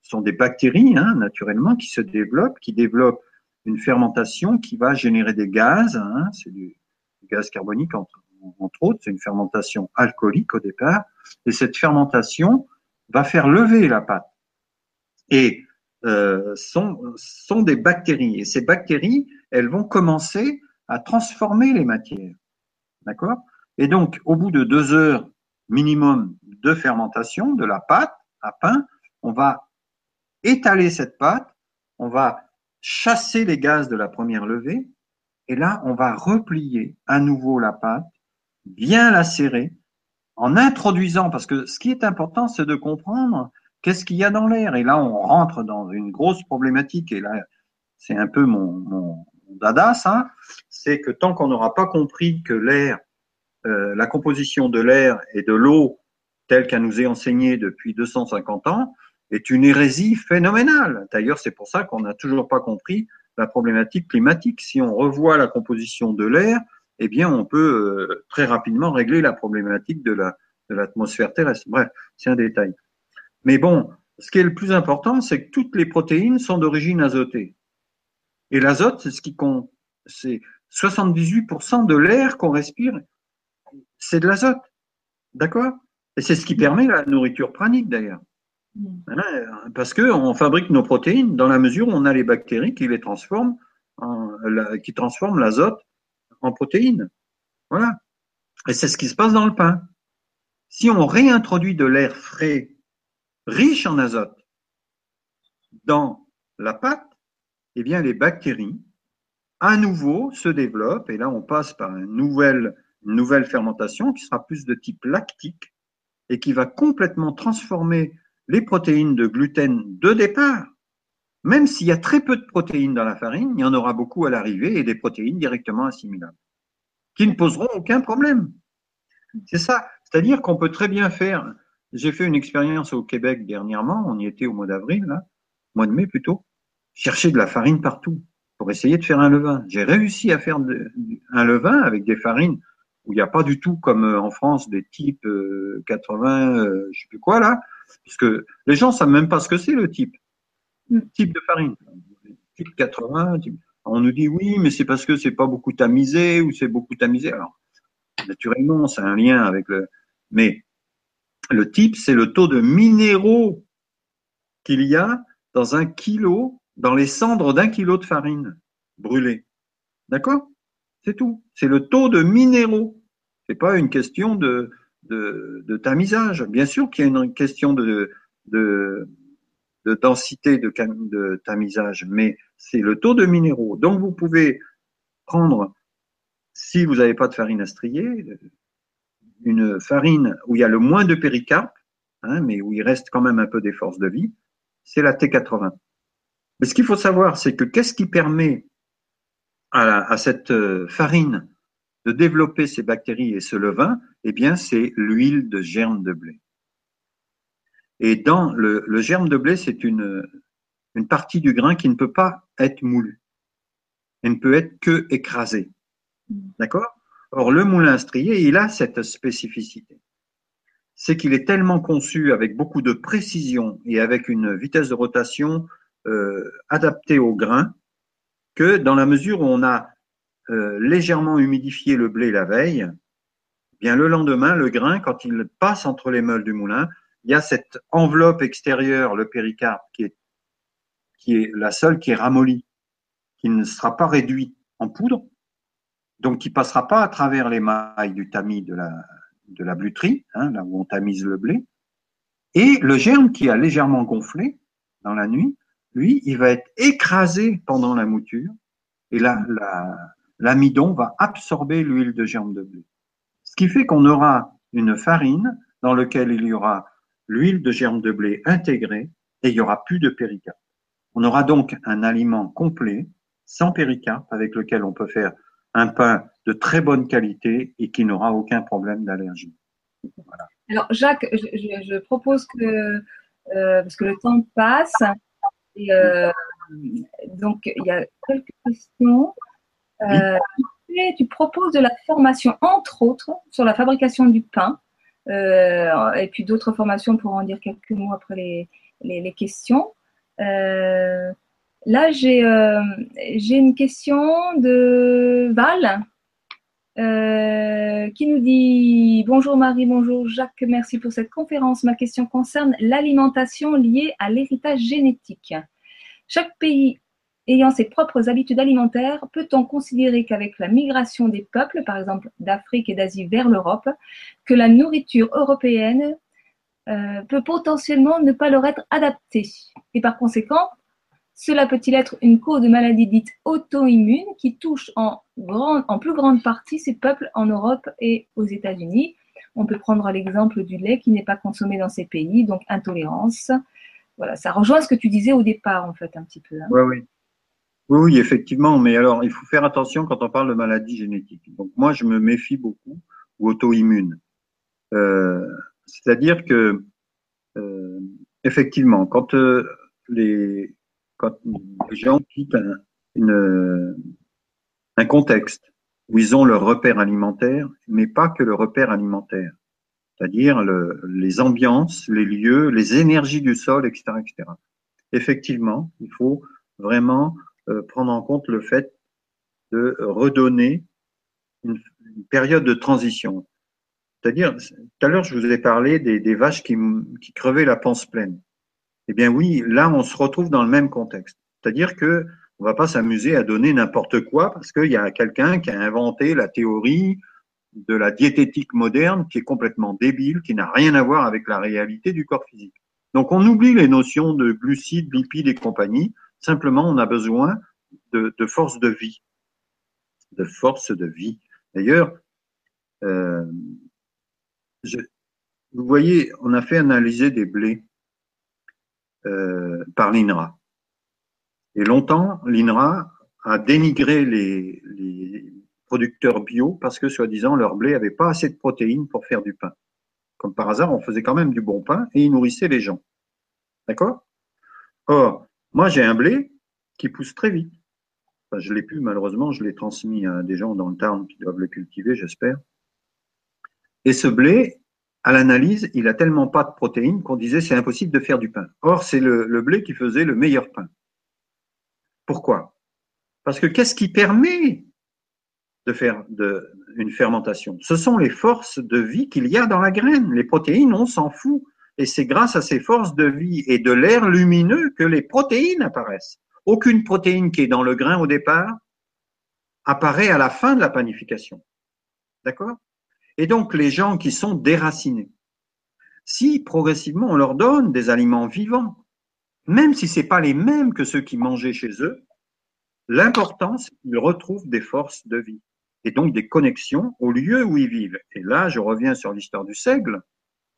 [SPEAKER 2] sont des bactéries hein, naturellement qui se développent, qui développent une fermentation qui va générer des gaz, hein, c'est du gaz carbonique entre, entre autres, c'est une fermentation alcoolique au départ, et cette fermentation va faire lever la pâte. Et euh, sont, sont des bactéries. Et ces bactéries, elles vont commencer à transformer les matières. D'accord? Et donc, au bout de deux heures minimum de fermentation de la pâte à pain, on va étaler cette pâte, on va chasser les gaz de la première levée, et là, on va replier à nouveau la pâte bien la serrer en introduisant, parce que ce qui est important, c'est de comprendre qu'est-ce qu'il y a dans l'air? Et là, on rentre dans une grosse problématique, et là, c'est un peu mon, mon dada, ça, c'est que tant qu'on n'aura pas compris que l'air, euh, la composition de l'air et de l'eau, telle qu'elle nous est enseignée depuis 250 ans, est une hérésie phénoménale. D'ailleurs, c'est pour ça qu'on n'a toujours pas compris la problématique climatique. Si on revoit la composition de l'air, eh bien, on peut euh, très rapidement régler la problématique de de l'atmosphère terrestre. Bref, c'est un détail. Mais bon, ce qui est le plus important, c'est que toutes les protéines sont d'origine azotée. Et l'azote, c'est ce qui compte. C'est 78% de l'air qu'on respire, c'est de l'azote. D'accord? Et c'est ce qui permet la nourriture pranique d'ailleurs. Mm. Hein, parce qu'on fabrique nos protéines dans la mesure où on a les bactéries qui les transforment, en, qui transforment l'azote en protéines. Voilà. Et c'est ce qui se passe dans le pain. Si on réintroduit de l'air frais, riche en azote, dans la pâte, eh bien, les bactéries, à nouveau, se développent, et là, on passe par une nouvelle, une nouvelle fermentation qui sera plus de type lactique et qui va complètement transformer les protéines de gluten de départ même s'il y a très peu de protéines dans la farine, il y en aura beaucoup à l'arrivée et des protéines directement assimilables, qui ne poseront aucun problème. C'est ça. C'est-à-dire qu'on peut très bien faire. J'ai fait une expérience au Québec dernièrement, on y était au mois d'avril, là, mois de mai plutôt, chercher de la farine partout pour essayer de faire un levain. J'ai réussi à faire un levain avec des farines où il n'y a pas du tout comme euh, en France des types 80, euh, euh, je sais plus quoi là, parce que les gens savent même pas ce que c'est le type. Mm. type de farine. Type 80, on nous dit oui, mais c'est parce que c'est pas beaucoup tamisé ou c'est beaucoup tamisé. Alors, naturellement, c'est un lien avec le. Mais le type, c'est le taux de minéraux qu'il y a dans un kilo, dans les cendres d'un kilo de farine brûlée. D'accord? C'est tout. C'est le taux de minéraux. C'est pas une question de, tamisage. Bien sûr qu'il y a une question de, de, de densité de, de tamisage, mais c'est le taux de minéraux. Donc vous pouvez prendre, si vous n'avez pas de farine à strier, une farine où il y a le moins de péricarpe, hein, mais où il reste quand même un peu des forces de vie, c'est la T80. Mais ce qu'il faut savoir, c'est que qu'est-ce qui permet à, à, cette euh, farine de développer ces bactéries et ce levain? Eh bien, c'est l'huile de germe de blé. Et dans le, le germe de blé, c'est une, une partie du grain qui ne peut pas être moulu. Elle ne peut être que écrasée. D'accord? Or, le moulin strié, il a cette spécificité. C'est qu'il est tellement conçu avec beaucoup de précision et avec une vitesse de rotation euh, adaptée au grain que dans la mesure où on a euh, légèrement humidifié le blé la veille, eh bien le lendemain, le grain, quand il passe entre les meules du moulin, il y a cette enveloppe extérieure, le péricarpe, qui est, qui est la seule qui est ramollie, qui ne sera pas réduite en poudre, donc qui passera pas à travers les mailles du tamis de la, de la bluterie, hein, là où on tamise le blé, et le germe qui a légèrement gonflé dans la nuit, lui, il va être écrasé pendant la mouture et là, l'amidon va absorber l'huile de germe de blé. Ce qui fait qu'on aura une farine dans laquelle il y aura l'huile de germe de blé intégrée et il n'y aura plus de péricarpe. On aura donc un aliment complet, sans péricarpe, avec lequel on peut faire un pain de très bonne qualité et qui n'aura aucun problème d'allergie.
[SPEAKER 1] Alors Jacques, je, propose que, euh, parce que le temps passe, et, euh, donc il y a quelques questions. Euh, tu proposes de la formation, entre autres, sur la fabrication du pain, et puis d'autres formations pour en dire quelques mots après les, les, questions. Là, j'ai une question de Val euh, qui nous dit Bonjour Marie, bonjour Jacques, merci pour cette conférence. Ma question concerne l'alimentation liée à l'héritage génétique. Chaque pays ayant ses propres habitudes alimentaires, peut-on considérer qu'avec la migration des peuples, par exemple d'Afrique et d'Asie vers l'Europe, que la nourriture européenne euh, peut potentiellement ne pas leur être adaptée? Et par conséquent, cela peut-il être une cause de maladie dite auto-immune qui touche en, plus grande partie ces peuples en Europe et aux États-Unis? On peut prendre l'exemple du lait qui n'est pas consommé dans ces pays, donc intolérance. Voilà, ça rejoint ce que tu disais au départ, en fait, un petit peu.
[SPEAKER 2] Hein. oui. Oui, effectivement, mais alors il faut faire attention quand on parle de maladie génétique. Donc moi, je me méfie beaucoup ou auto-immune. Euh, c'est-à-dire que, euh, effectivement, quand euh, les, quand les gens quittent un, contexte où ils ont leur repère alimentaire, mais pas que le repère alimentaire, c'est-à-dire le, les ambiances, les lieux, les énergies du sol, etc., etc. Effectivement, il faut vraiment euh, prendre en compte le fait de redonner une, période de transition. C'est-à-dire, tout à l'heure, je vous ai parlé des, des vaches qui, qui crevaient la panse pleine. Eh bien oui, là, on se retrouve dans le même contexte. C'est-à-dire que on va pas s'amuser à donner n'importe quoi parce qu'il y a quelqu'un qui a inventé la théorie de la diététique moderne qui est complètement débile, qui n'a rien à voir avec la réalité du corps physique. Donc on oublie les notions de glucides, lipides et compagnie. Simplement, on a besoin de, de force de vie, de force de vie. D'ailleurs, euh, vous voyez, on a fait analyser des blés par l'INRA. Et longtemps, l'INRA a dénigré les, producteurs bio parce que, soi-disant, leur blé avait pas assez de protéines pour faire du pain. Comme par hasard, on faisait quand même du bon pain et ils nourrissaient les gens. D'accord? Or, moi, j'ai un blé qui pousse très vite. Enfin, je l'ai pu, malheureusement, je l'ai transmis à des gens dans le Tarn qui doivent le cultiver, j'espère. Et ce blé, à l'analyse, il a tellement pas de protéines qu'on disait c'est impossible de faire du pain. Or, c'est le, blé qui faisait le meilleur pain. Pourquoi? Parce que qu'est-ce qui permet de faire une fermentation? Ce sont les forces de vie qu'il y a dans la graine. Les protéines, on s'en fout. Et c'est grâce à ces forces de vie et de l'air lumineux que les protéines apparaissent. Aucune protéine qui est dans le grain au départ apparaît à la fin de la panification. D'accord? Et donc les gens qui sont déracinés. Si progressivement on leur donne des aliments vivants, même si c'est pas les mêmes que ceux qui mangeaient chez eux, l'important c'est qu'ils retrouvent des forces de vie et donc des connexions au lieu où ils vivent. Et là, je reviens sur l'histoire du seigle.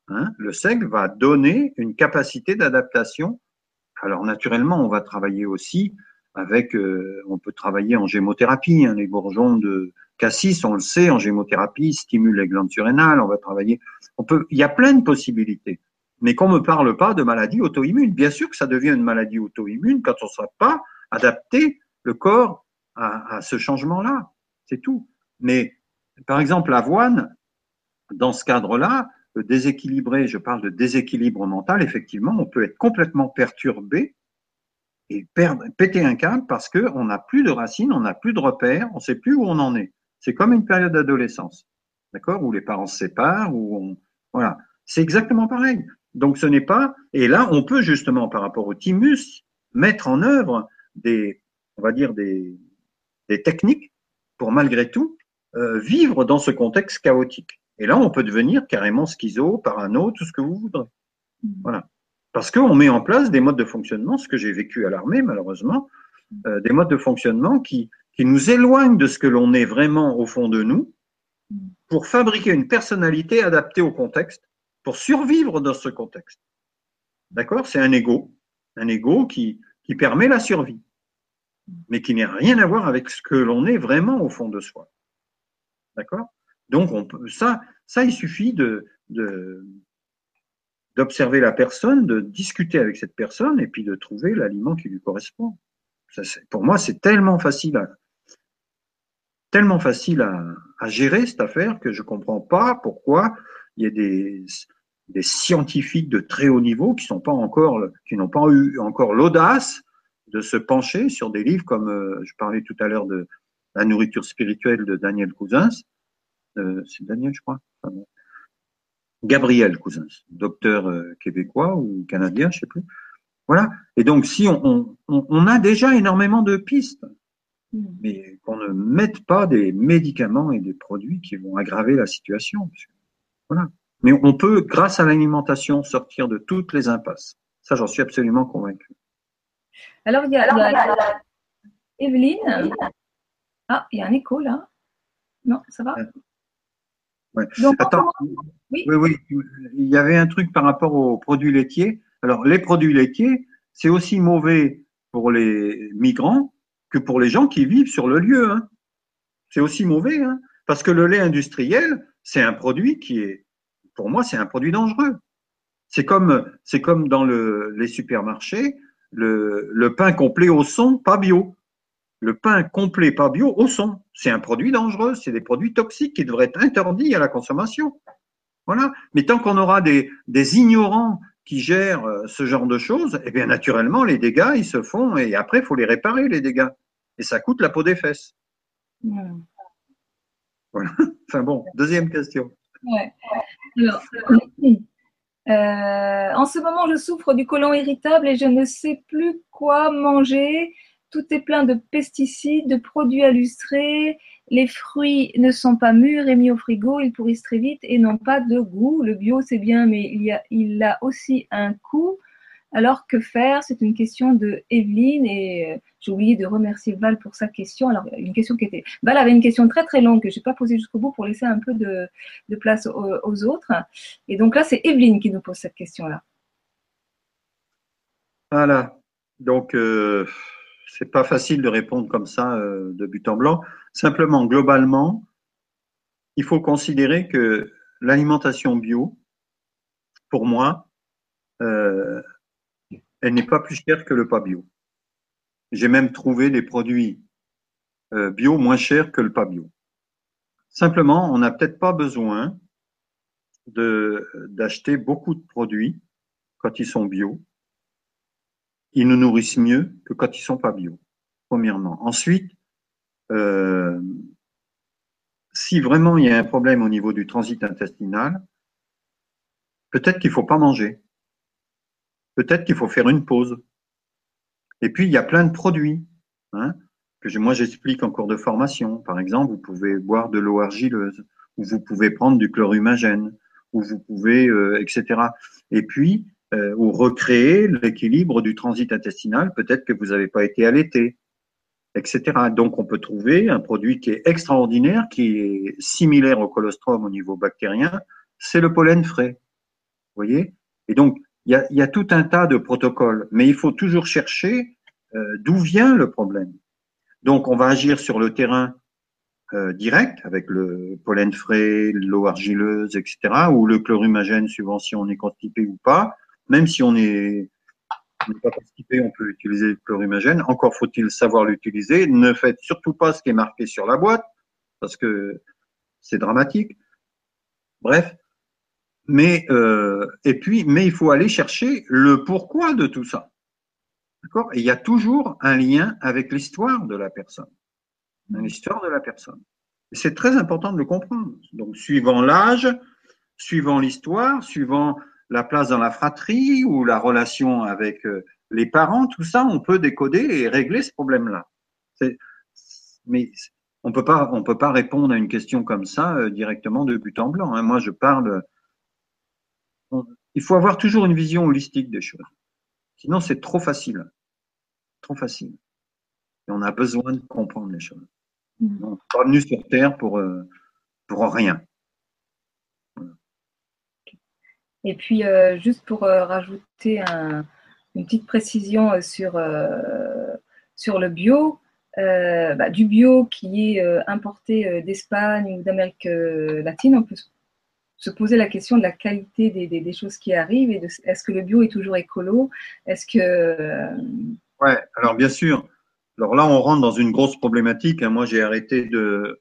[SPEAKER 2] Hein, le seigle va donner une capacité d'adaptation. Alors naturellement, on va travailler aussi avec, euh, on peut travailler en gémothérapie, hein, les bourgeons de, Cassis, on le sait, en gémothérapie, stimule les glandes surrénales, on va travailler. On peut, il y a plein de possibilités. Mais qu'on me parle pas de maladie auto-immune. Bien sûr que ça devient une maladie auto-immune quand on ne sera pas adapté le corps à, à ce changement-là. C'est tout. Mais, par exemple, l'avoine, dans ce cadre-là, déséquilibré, je parle de déséquilibre mental, effectivement, on peut être complètement perturbé et perdre, péter un câble parce qu'on n'a plus de racines, on n'a plus de repères, on ne sait plus où on en est. C'est comme une période d'adolescence, d'accord, où les parents se séparent, où on, voilà, c'est exactement pareil. Donc ce n'est pas, et là on peut justement par rapport au thymus mettre en œuvre des, on va dire des, des techniques pour malgré tout euh, vivre dans ce contexte chaotique. Et là on peut devenir carrément schizo, parano, tout ce que vous voudrez. Voilà Parce qu'on met en place des modes de fonctionnement, ce que j'ai vécu à l'armée malheureusement, euh, des modes de fonctionnement qui, qui nous éloignent de ce que l'on est vraiment au fond de nous pour fabriquer une personnalité adaptée au contexte, pour survivre dans ce contexte. D'accord? C'est un ego, un ego qui, qui permet la survie, mais qui n'a rien à voir avec ce que l'on est vraiment au fond de soi. D'accord? Donc, ça, ça, il suffit de, d'observer la personne, de discuter avec cette personne et puis de trouver l'aliment qui lui correspond. Pour moi, c'est tellement facile à, tellement facile à, gérer cette affaire que je comprends pas pourquoi il y a des, scientifiques de très haut niveau qui sont pas encore, qui n'ont pas eu encore l'audace de se pencher sur des livres comme euh, je parlais tout à l'heure de la nourriture spirituelle de Daniel Cousins. Euh, c'est Daniel, je crois. Gabriel Cousins, docteur euh, québécois ou canadien, je sais plus. Voilà. Et donc, si on, on, on a déjà énormément de pistes, hmm. mais qu'on ne mette pas des médicaments et des produits qui vont aggraver la situation. Voilà. Mais on peut, grâce à l'alimentation, sortir de toutes les impasses. Ça, j'en suis absolument convaincu.
[SPEAKER 1] Alors, il y a, Alors, il y a, Evelyne? Ah, il y a un écho là. Non, ça va?
[SPEAKER 2] Ouais. Attends. Oui. oui, oui. Il y avait un truc par rapport aux produits laitiers. Alors, les produits laitiers, c'est aussi mauvais pour les migrants que pour les gens qui vivent sur le lieu. Hein. C'est aussi mauvais, hein, parce que le lait industriel, c'est un produit qui est pour moi, c'est un produit dangereux. C'est comme, c'est comme dans le, les supermarchés, le, le, pain complet au son, pas bio. Le pain complet, pas bio, au son. C'est un produit dangereux, c'est des produits toxiques qui devraient être interdits à la consommation. Voilà. Mais tant qu'on aura des, ignorants qui gèrent euh, ce genre de choses, eh bien, naturellement, les dégâts, ils se font et après, il faut les réparer, les dégâts. Et ça coûte la peau des fesses. Voilà. (laughs) Enfin bon, deuxième question.
[SPEAKER 1] Euh, en ce moment, je souffre du côlon irritable et je ne sais plus quoi manger. Tout est plein de pesticides, de produits illustrés. Les fruits ne sont pas mûrs et mis au frigo, ils pourrissent très vite et n'ont pas de goût. Le bio, c'est bien, mais il, a, aussi un coût. Alors que faire? C'est une question de Evelyne et euh, j'ai oublié de remercier Val pour sa question. Alors une question qui était Val avait une question très très longue que j'ai pas posée jusqu'au bout pour laisser un peu de, place aux, autres. Et donc là c'est Evelyne qui nous pose cette question là.
[SPEAKER 2] Voilà. Donc euh, c'est pas facile de répondre comme ça euh, de but en blanc. Simplement globalement, il faut considérer que l'alimentation bio, pour moi, euh, elle n'est pas plus chère que le pas bio. J'ai même trouvé des produits euh, bio moins chers que le pas bio. Simplement, on n'a peut-être pas besoin d'acheter beaucoup de produits quand ils sont bio. Ils nous nourrissent mieux que quand ils sont pas bio, premièrement. Ensuite, euh, si vraiment il y a un problème au niveau du transit intestinal, peut-être qu'il faut pas manger peut-être qu'il faut faire une pause. Et puis, il y a plein de produits hein, que moi j'explique en cours de formation. Par exemple, vous pouvez boire de l'eau argileuse, ou vous pouvez prendre du chlorumagène, ou vous pouvez, euh, etc. Et puis, euh, ou recréer l'équilibre du transit intestinal. Peut-être que vous n'avez pas été allaité, etc. Donc, on peut trouver un produit qui est extraordinaire, qui est similaire au colostrum au niveau bactérien, c'est le pollen frais. Vous voyez? Et donc, il y, a, tout un tas de protocoles, mais il faut toujours chercher euh, d'où vient le problème. Donc, on va agir sur le terrain euh, direct avec le pollen frais, l'eau argileuse, etc., ou le chlorumagène, suivant si on est constipé ou pas. Même si on est n'est pas constipé, on peut utiliser le chlorumagène. Encore faut-il savoir l'utiliser. Ne faites surtout pas ce qui est marqué sur la boîte, parce que c'est dramatique. Bref, mais euh, et puis, mais il faut aller chercher le pourquoi de tout ça. D'accord? Il y a toujours un lien avec l'histoire de la personne, l'histoire de la personne. C'est très important de le comprendre. Donc, suivant l'âge, suivant l'histoire, suivant la place dans la fratrie ou la relation avec euh, les parents, tout ça, on peut décoder et régler ce problème-là. Mais on peut pas, on peut pas répondre à une question comme ça euh, directement de but en blanc. Hein. Moi, je parle il faut avoir toujours une vision holistique des choses. Sinon, c'est trop facile. Trop facile. Et on a besoin de comprendre les choses. Mm. On n'est pas venu sur Terre pour, euh, pour rien.
[SPEAKER 1] Et puis, euh, juste pour euh, rajouter une petite précision sur, sur le bio, bah, du bio qui est importé d'Espagne ou d'Amérique latine, on peut se poser la question de la qualité des, des, choses qui arrivent et de est-ce que le bio est toujours écolo? Est-ce que.
[SPEAKER 2] Ouais, alors bien sûr. Alors là, on rentre dans une grosse problématique. Hein. Moi, j'ai arrêté de,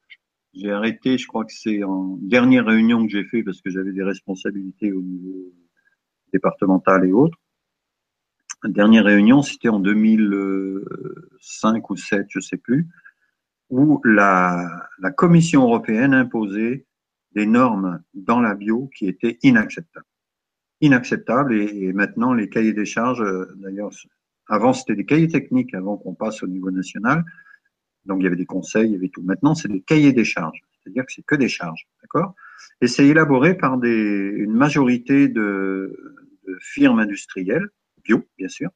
[SPEAKER 2] j'ai arrêté, je crois que c'est en dernière réunion que j'ai fait parce que j'avais des responsabilités au niveau départemental et autres. dernière réunion, c'était en 2005 ou 2007, je sais plus, où la, la Commission européenne imposait des normes dans la bio qui étaient inacceptables. Inacceptables et, et maintenant les cahiers des charges, d'ailleurs avant, c'était des cahiers techniques avant qu'on passe au niveau national. Donc, il y avait des conseils, il y avait tout. Maintenant, c'est des cahiers des charges. C'est-à-dire que c'est que des charges. D'accord? Et c'est élaboré par une majorité de, de firmes industrielles, bio, bien sûr.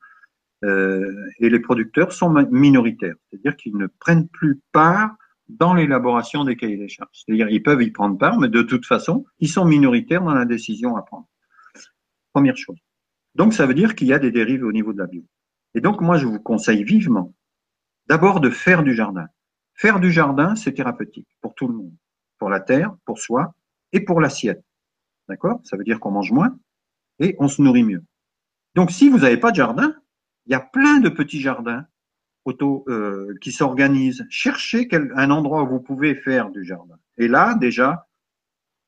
[SPEAKER 2] Euh, et les producteurs sont minoritaires. C'est-à-dire qu'ils ne prennent plus part dans l'élaboration des cahiers des charges. C'est-à-dire ils peuvent y prendre part, mais de toute façon, ils sont minoritaires dans la décision à prendre. Première chose. Donc, ça veut dire qu'il y a des dérives au niveau de la bio. Et donc, moi, je vous conseille vivement d'abord de faire du jardin. Faire du jardin, c'est thérapeutique pour tout le monde, pour la terre, pour soi et pour l'assiette. D'accord? Ça veut dire qu'on mange moins et on se nourrit mieux. Donc, si vous n'avez pas de jardin, il y a plein de petits jardins auto euh, qui s'organisent. Cherchez un endroit où vous pouvez faire du jardin. Et là, déjà,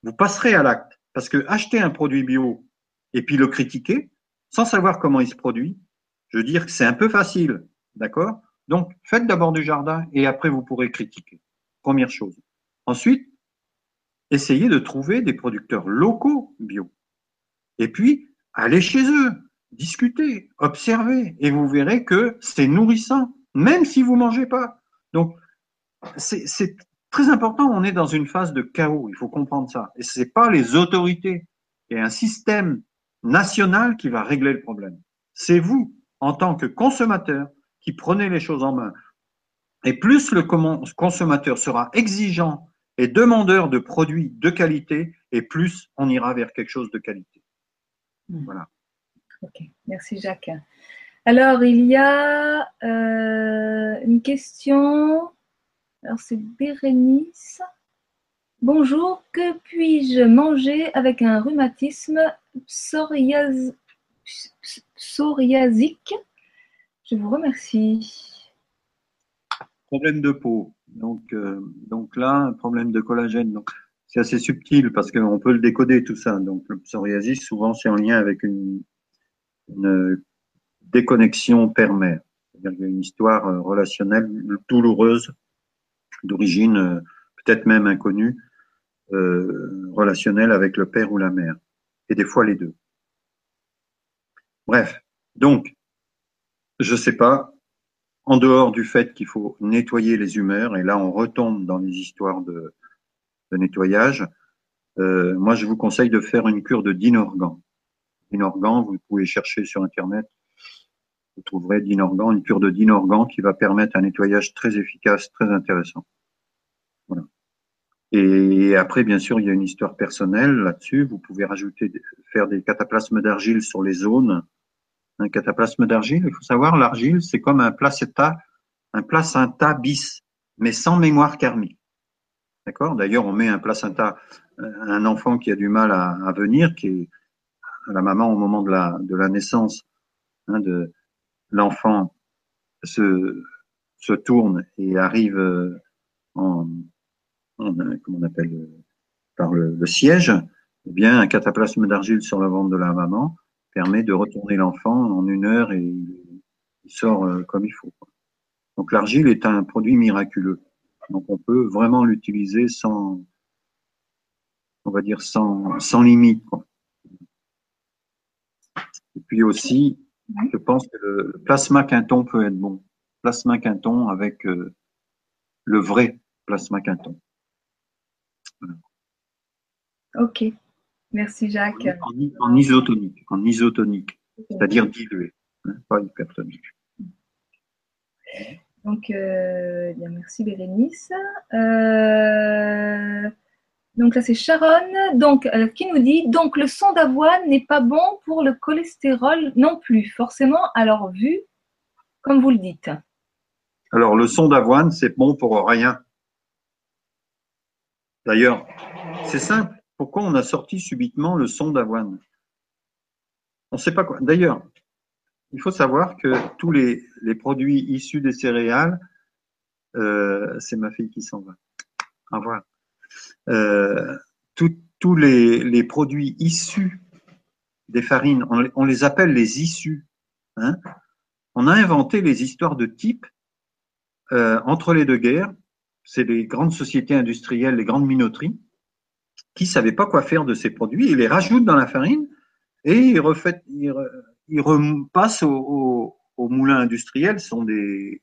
[SPEAKER 2] vous passerez à l'acte. Parce que acheter un produit bio et puis le critiquer, sans savoir comment il se produit, je veux dire que c'est un peu facile, d'accord? Donc, faites d'abord du jardin et après vous pourrez critiquer. Première chose. Ensuite, essayez de trouver des producteurs locaux bio. Et puis, allez chez eux, discutez, observez, et vous verrez que c'est nourrissant, même si vous mangez pas. Donc, c'est très important. On est dans une phase de chaos. Il faut comprendre ça. Et ce n'est pas les autorités. et un système national qui va régler le problème. C'est vous en tant que consommateur qui prenez les choses en main. Et plus le consommateur sera exigeant et demandeur de produits de qualité, et plus on ira vers quelque chose de qualité.
[SPEAKER 1] Hmm. Voilà. Ok, merci Jacques. Alors, il y a euh, une question. Alors, c'est Bérénice. Bonjour, que puis-je manger avec un rhumatisme psoriasique? Je vous remercie.
[SPEAKER 2] Problème de peau. Donc, euh, donc là, un problème de collagène. Donc, c'est assez subtil parce qu'on peut le décoder tout ça. Donc, le psoriasis, souvent, c'est en lien avec une, déconnexion père-mère. C'est-à-dire qu'il y a une histoire euh, relationnelle douloureuse d'origine euh, peut-être même inconnue, relationnelle avec le père ou la mère. Et des fois les deux. Bref, donc, je sais pas, en dehors du fait qu'il faut nettoyer les humeurs, et là on retombe dans les histoires de, nettoyage, euh, moi je vous conseille de faire une cure de Dinorgan. Dinorgan, vous pouvez chercher sur Internet, vous trouverez Dinorgan, une cure de Dinorgan qui va permettre un nettoyage très efficace, très intéressant. Voilà. Et après, bien sûr, il y a une histoire personnelle là-dessus. Vous pouvez rajouter, faire des cataplasmes d'argile sur les zones un cataplasme d'argile. Il faut savoir, l'argile, c'est comme un placenta, un placenta bis, mais sans mémoire karmique. D'accord? D'ailleurs, on met un placenta, un enfant qui a du mal à, venir, qui est la maman au moment de la, la naissance hein, l'enfant se, tourne et arrive euh, en, en comment on appelle par le, siège, eh bien un cataplasme d'argile sur le ventre de la maman permet de retourner l'enfant en une heure et il sort euh, comme il faut. Donc l'argile est un produit miraculeux. Donc on peut vraiment l'utiliser sans, on va dire sans, sans limite. Et puis aussi, je pense que le plasma quinton peut être bon. Plasma quinton avec euh, le vrai plasma quinton.
[SPEAKER 1] Ok. Merci Jacques.
[SPEAKER 2] En, isotonique, en isotonique, c'est-à-dire dilué, hein, pas hypertonique.
[SPEAKER 1] Donc, euh, bien, merci Bérénice. Euh, donc là, c'est Sharon donc, euh, qui nous dit donc le son d'avoine n'est pas bon pour le cholestérol non plus, forcément, alors vu comme vous le dites.
[SPEAKER 2] Alors, le son d'avoine, c'est bon pour rien. D'ailleurs, c'est simple. Pourquoi on a sorti subitement le son d'avoine On ne sait pas quoi. D'ailleurs, il faut savoir que tous les, produits issus des céréales, euh, c'est ma fille qui s'en va. Au revoir. Euh, tous les, produits issus des farines, on, les appelle les issus. Hein. on a inventé les histoires de type euh, entre les deux guerres. C'est les grandes sociétés industrielles, les grandes minoteries, qui savaient pas quoi faire de ces produits. Ils les rajoutent dans la farine et ils, refait, repassent au, au, moulin industriel. Ce sont des,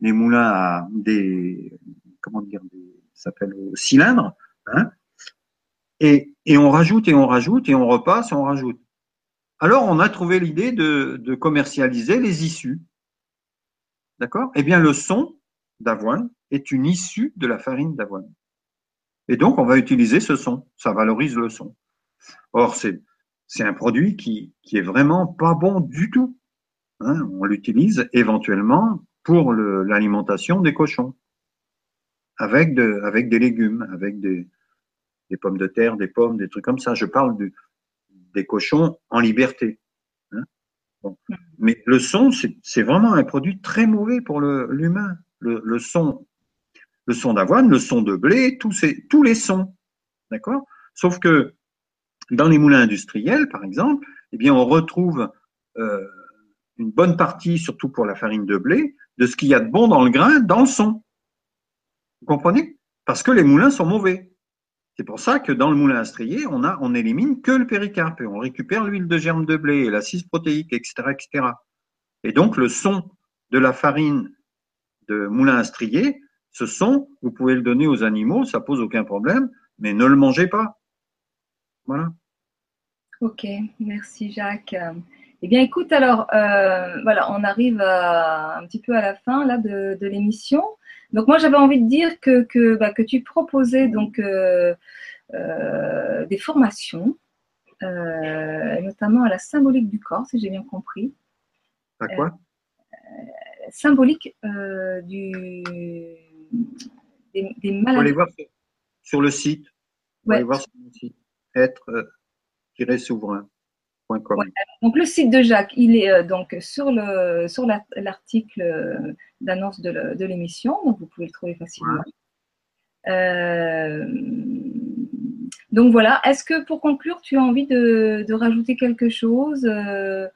[SPEAKER 2] moulins à des comment dire, des, s'appelle cylindres. Hein, et, et, on rajoute et on rajoute et on repasse et on rajoute. Alors on a trouvé l'idée de, de commercialiser les issues. D'accord? Eh bien le son d'avoine est une issue de la farine d'avoine. Et donc on va utiliser ce son. Ça valorise le son. Or c'est c'est un produit qui, qui est vraiment pas bon du tout. Hein. on l'utilise éventuellement pour l'alimentation des cochons, avec, de, avec des légumes, avec des, des, pommes de terre, des pommes, des trucs comme ça. Je parle de, des cochons en liberté. Hein. Mais le son, c'est vraiment un produit très mauvais pour l'humain. Le, son, le son d'avoine, le son de blé, tous, ces, tous les sons. D'accord? Sauf que dans les moulins industriels, par exemple, eh bien, on retrouve euh, une bonne partie, surtout pour la farine de blé, de ce qu'il y a de bon dans le grain, dans le son. Vous comprenez? Parce que les moulins sont mauvais. C'est pour ça que dans le moulin industriel, on a, on élimine que le péricarpe et on récupère l'huile de germe de blé et l'acide protéique, etc., etc. Et donc le son de la farine de moulin industriel, ce son, vous pouvez le donner aux animaux, ça pose aucun problème, mais ne le mangez pas. Voilà.
[SPEAKER 1] Ok, merci Jacques. Eh bien, écoute, alors, euh, voilà, on arrive un petit peu à la fin là de, l'émission. Donc, moi, j'avais envie de dire que, que, bah, tu proposais donc euh, euh, des formations, notamment à la symbolique du corps, si j'ai bien compris.
[SPEAKER 2] À quoi?
[SPEAKER 1] Symbolique du, des, maladies. Vous
[SPEAKER 2] allez voir sur, le site. Vous allez voir sur le site. Être souverain.com.
[SPEAKER 1] Donc le site de Jacques, il est euh, donc sur le sur l'article euh, d'annonce de l'émission, donc vous pouvez le trouver facilement. Euh, donc voilà. Est-ce que pour conclure, tu as envie de, rajouter quelque chose de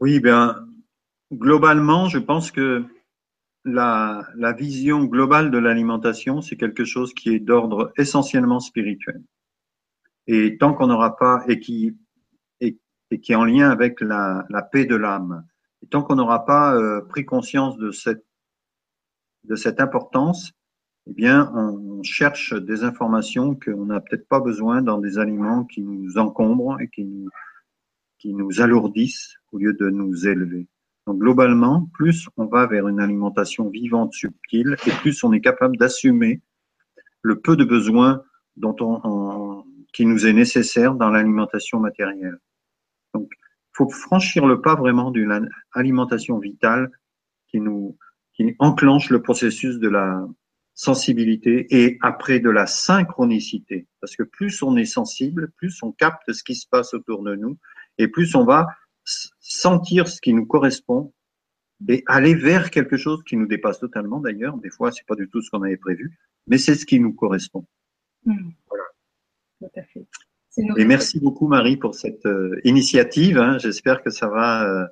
[SPEAKER 2] Oui, bien globalement, je pense que la, vision globale de l'alimentation, c'est quelque chose qui est d'ordre essentiellement spirituel. Et tant qu'on n'aura pas, et qui, est en lien avec la, paix de l'âme, et tant qu'on n'aura pas euh, pris conscience de cette, importance, eh bien, on, cherche des informations qu'on n'a peut-être pas besoin dans des aliments qui nous encombrent et qui nous alourdissent au lieu de nous élever. Donc globalement, plus on va vers une alimentation vivante, subtile, et plus on est capable d'assumer le peu de besoins dont on, qui nous est nécessaire dans l'alimentation matérielle. Donc, il faut franchir le pas vraiment d'une alimentation vitale qui nous qui enclenche le processus de la sensibilité et après de la synchronicité. Parce que plus on est sensible, plus on capte ce qui se passe autour de nous et plus on va sentir ce qui nous correspond et aller vers quelque chose qui nous dépasse totalement d'ailleurs. Des fois, c'est pas du tout ce qu'on avait prévu, mais c'est ce qui nous correspond. Hmm. Voilà. Tout à fait. Et merci beaucoup Marie pour cette euh, initiative. Hein. J'espère que ça va, euh,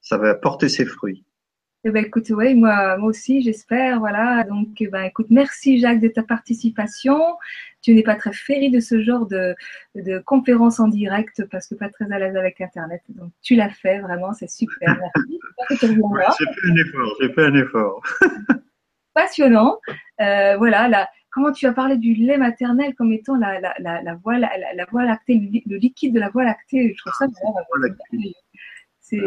[SPEAKER 2] ça va porter ses fruits.
[SPEAKER 1] Eh ben, écoute, oui, moi, moi aussi, j'espère. Voilà. Donc, eh ben, écoute, merci Jacques de ta participation. Tu n'es pas très féri de ce genre de, de conférence en direct parce que pas très à l'aise avec Internet. Donc, tu l'as fait, vraiment, c'est super. (laughs) Merci.
[SPEAKER 2] j'ai fait un effort, j'ai fait un effort. (laughs)
[SPEAKER 1] Passionnant. Euh, voilà, là, comment tu as parlé du lait maternel comme étant la, la, la, la voie, la, voie lactée, le, liquide de la voie lactée. Je trouve ça
[SPEAKER 2] c'est,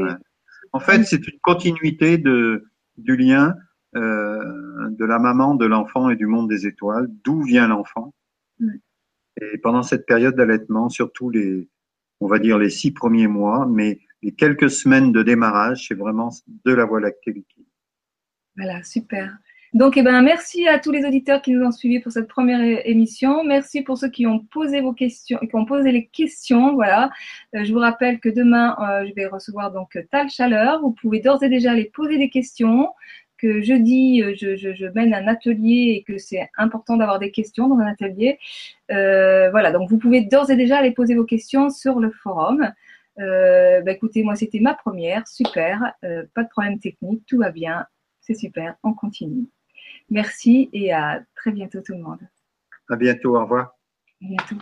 [SPEAKER 2] En fait, c'est une continuité de, du lien euh, de la maman, de l'enfant et du monde des étoiles. D'où vient l'enfant Et pendant cette période d'allaitement, surtout les, on va dire les six premiers mois, mais les quelques semaines de démarrage, c'est vraiment de la voie lactée liquide.
[SPEAKER 1] Voilà, super. Donc, eh ben, merci à tous les auditeurs qui nous ont suivis pour cette première émission. Merci pour ceux qui ont posé vos questions, qui ont posé les questions. Voilà. Euh, je vous rappelle que demain, euh, je vais recevoir donc Tal Chaleur. Vous pouvez d'ores et déjà aller poser des questions. Que jeudi, euh, je, je, mène un atelier et que c'est important d'avoir des questions dans un atelier. voilà. Donc, vous pouvez d'ores et déjà aller poser vos questions sur le forum. Euh, bah, écoutez, moi, c'était ma première. Super. pas de problème technique. Tout va bien. C'est super. On continue. Merci et à très bientôt tout le monde.
[SPEAKER 2] À bientôt, au revoir.
[SPEAKER 1] À bientôt.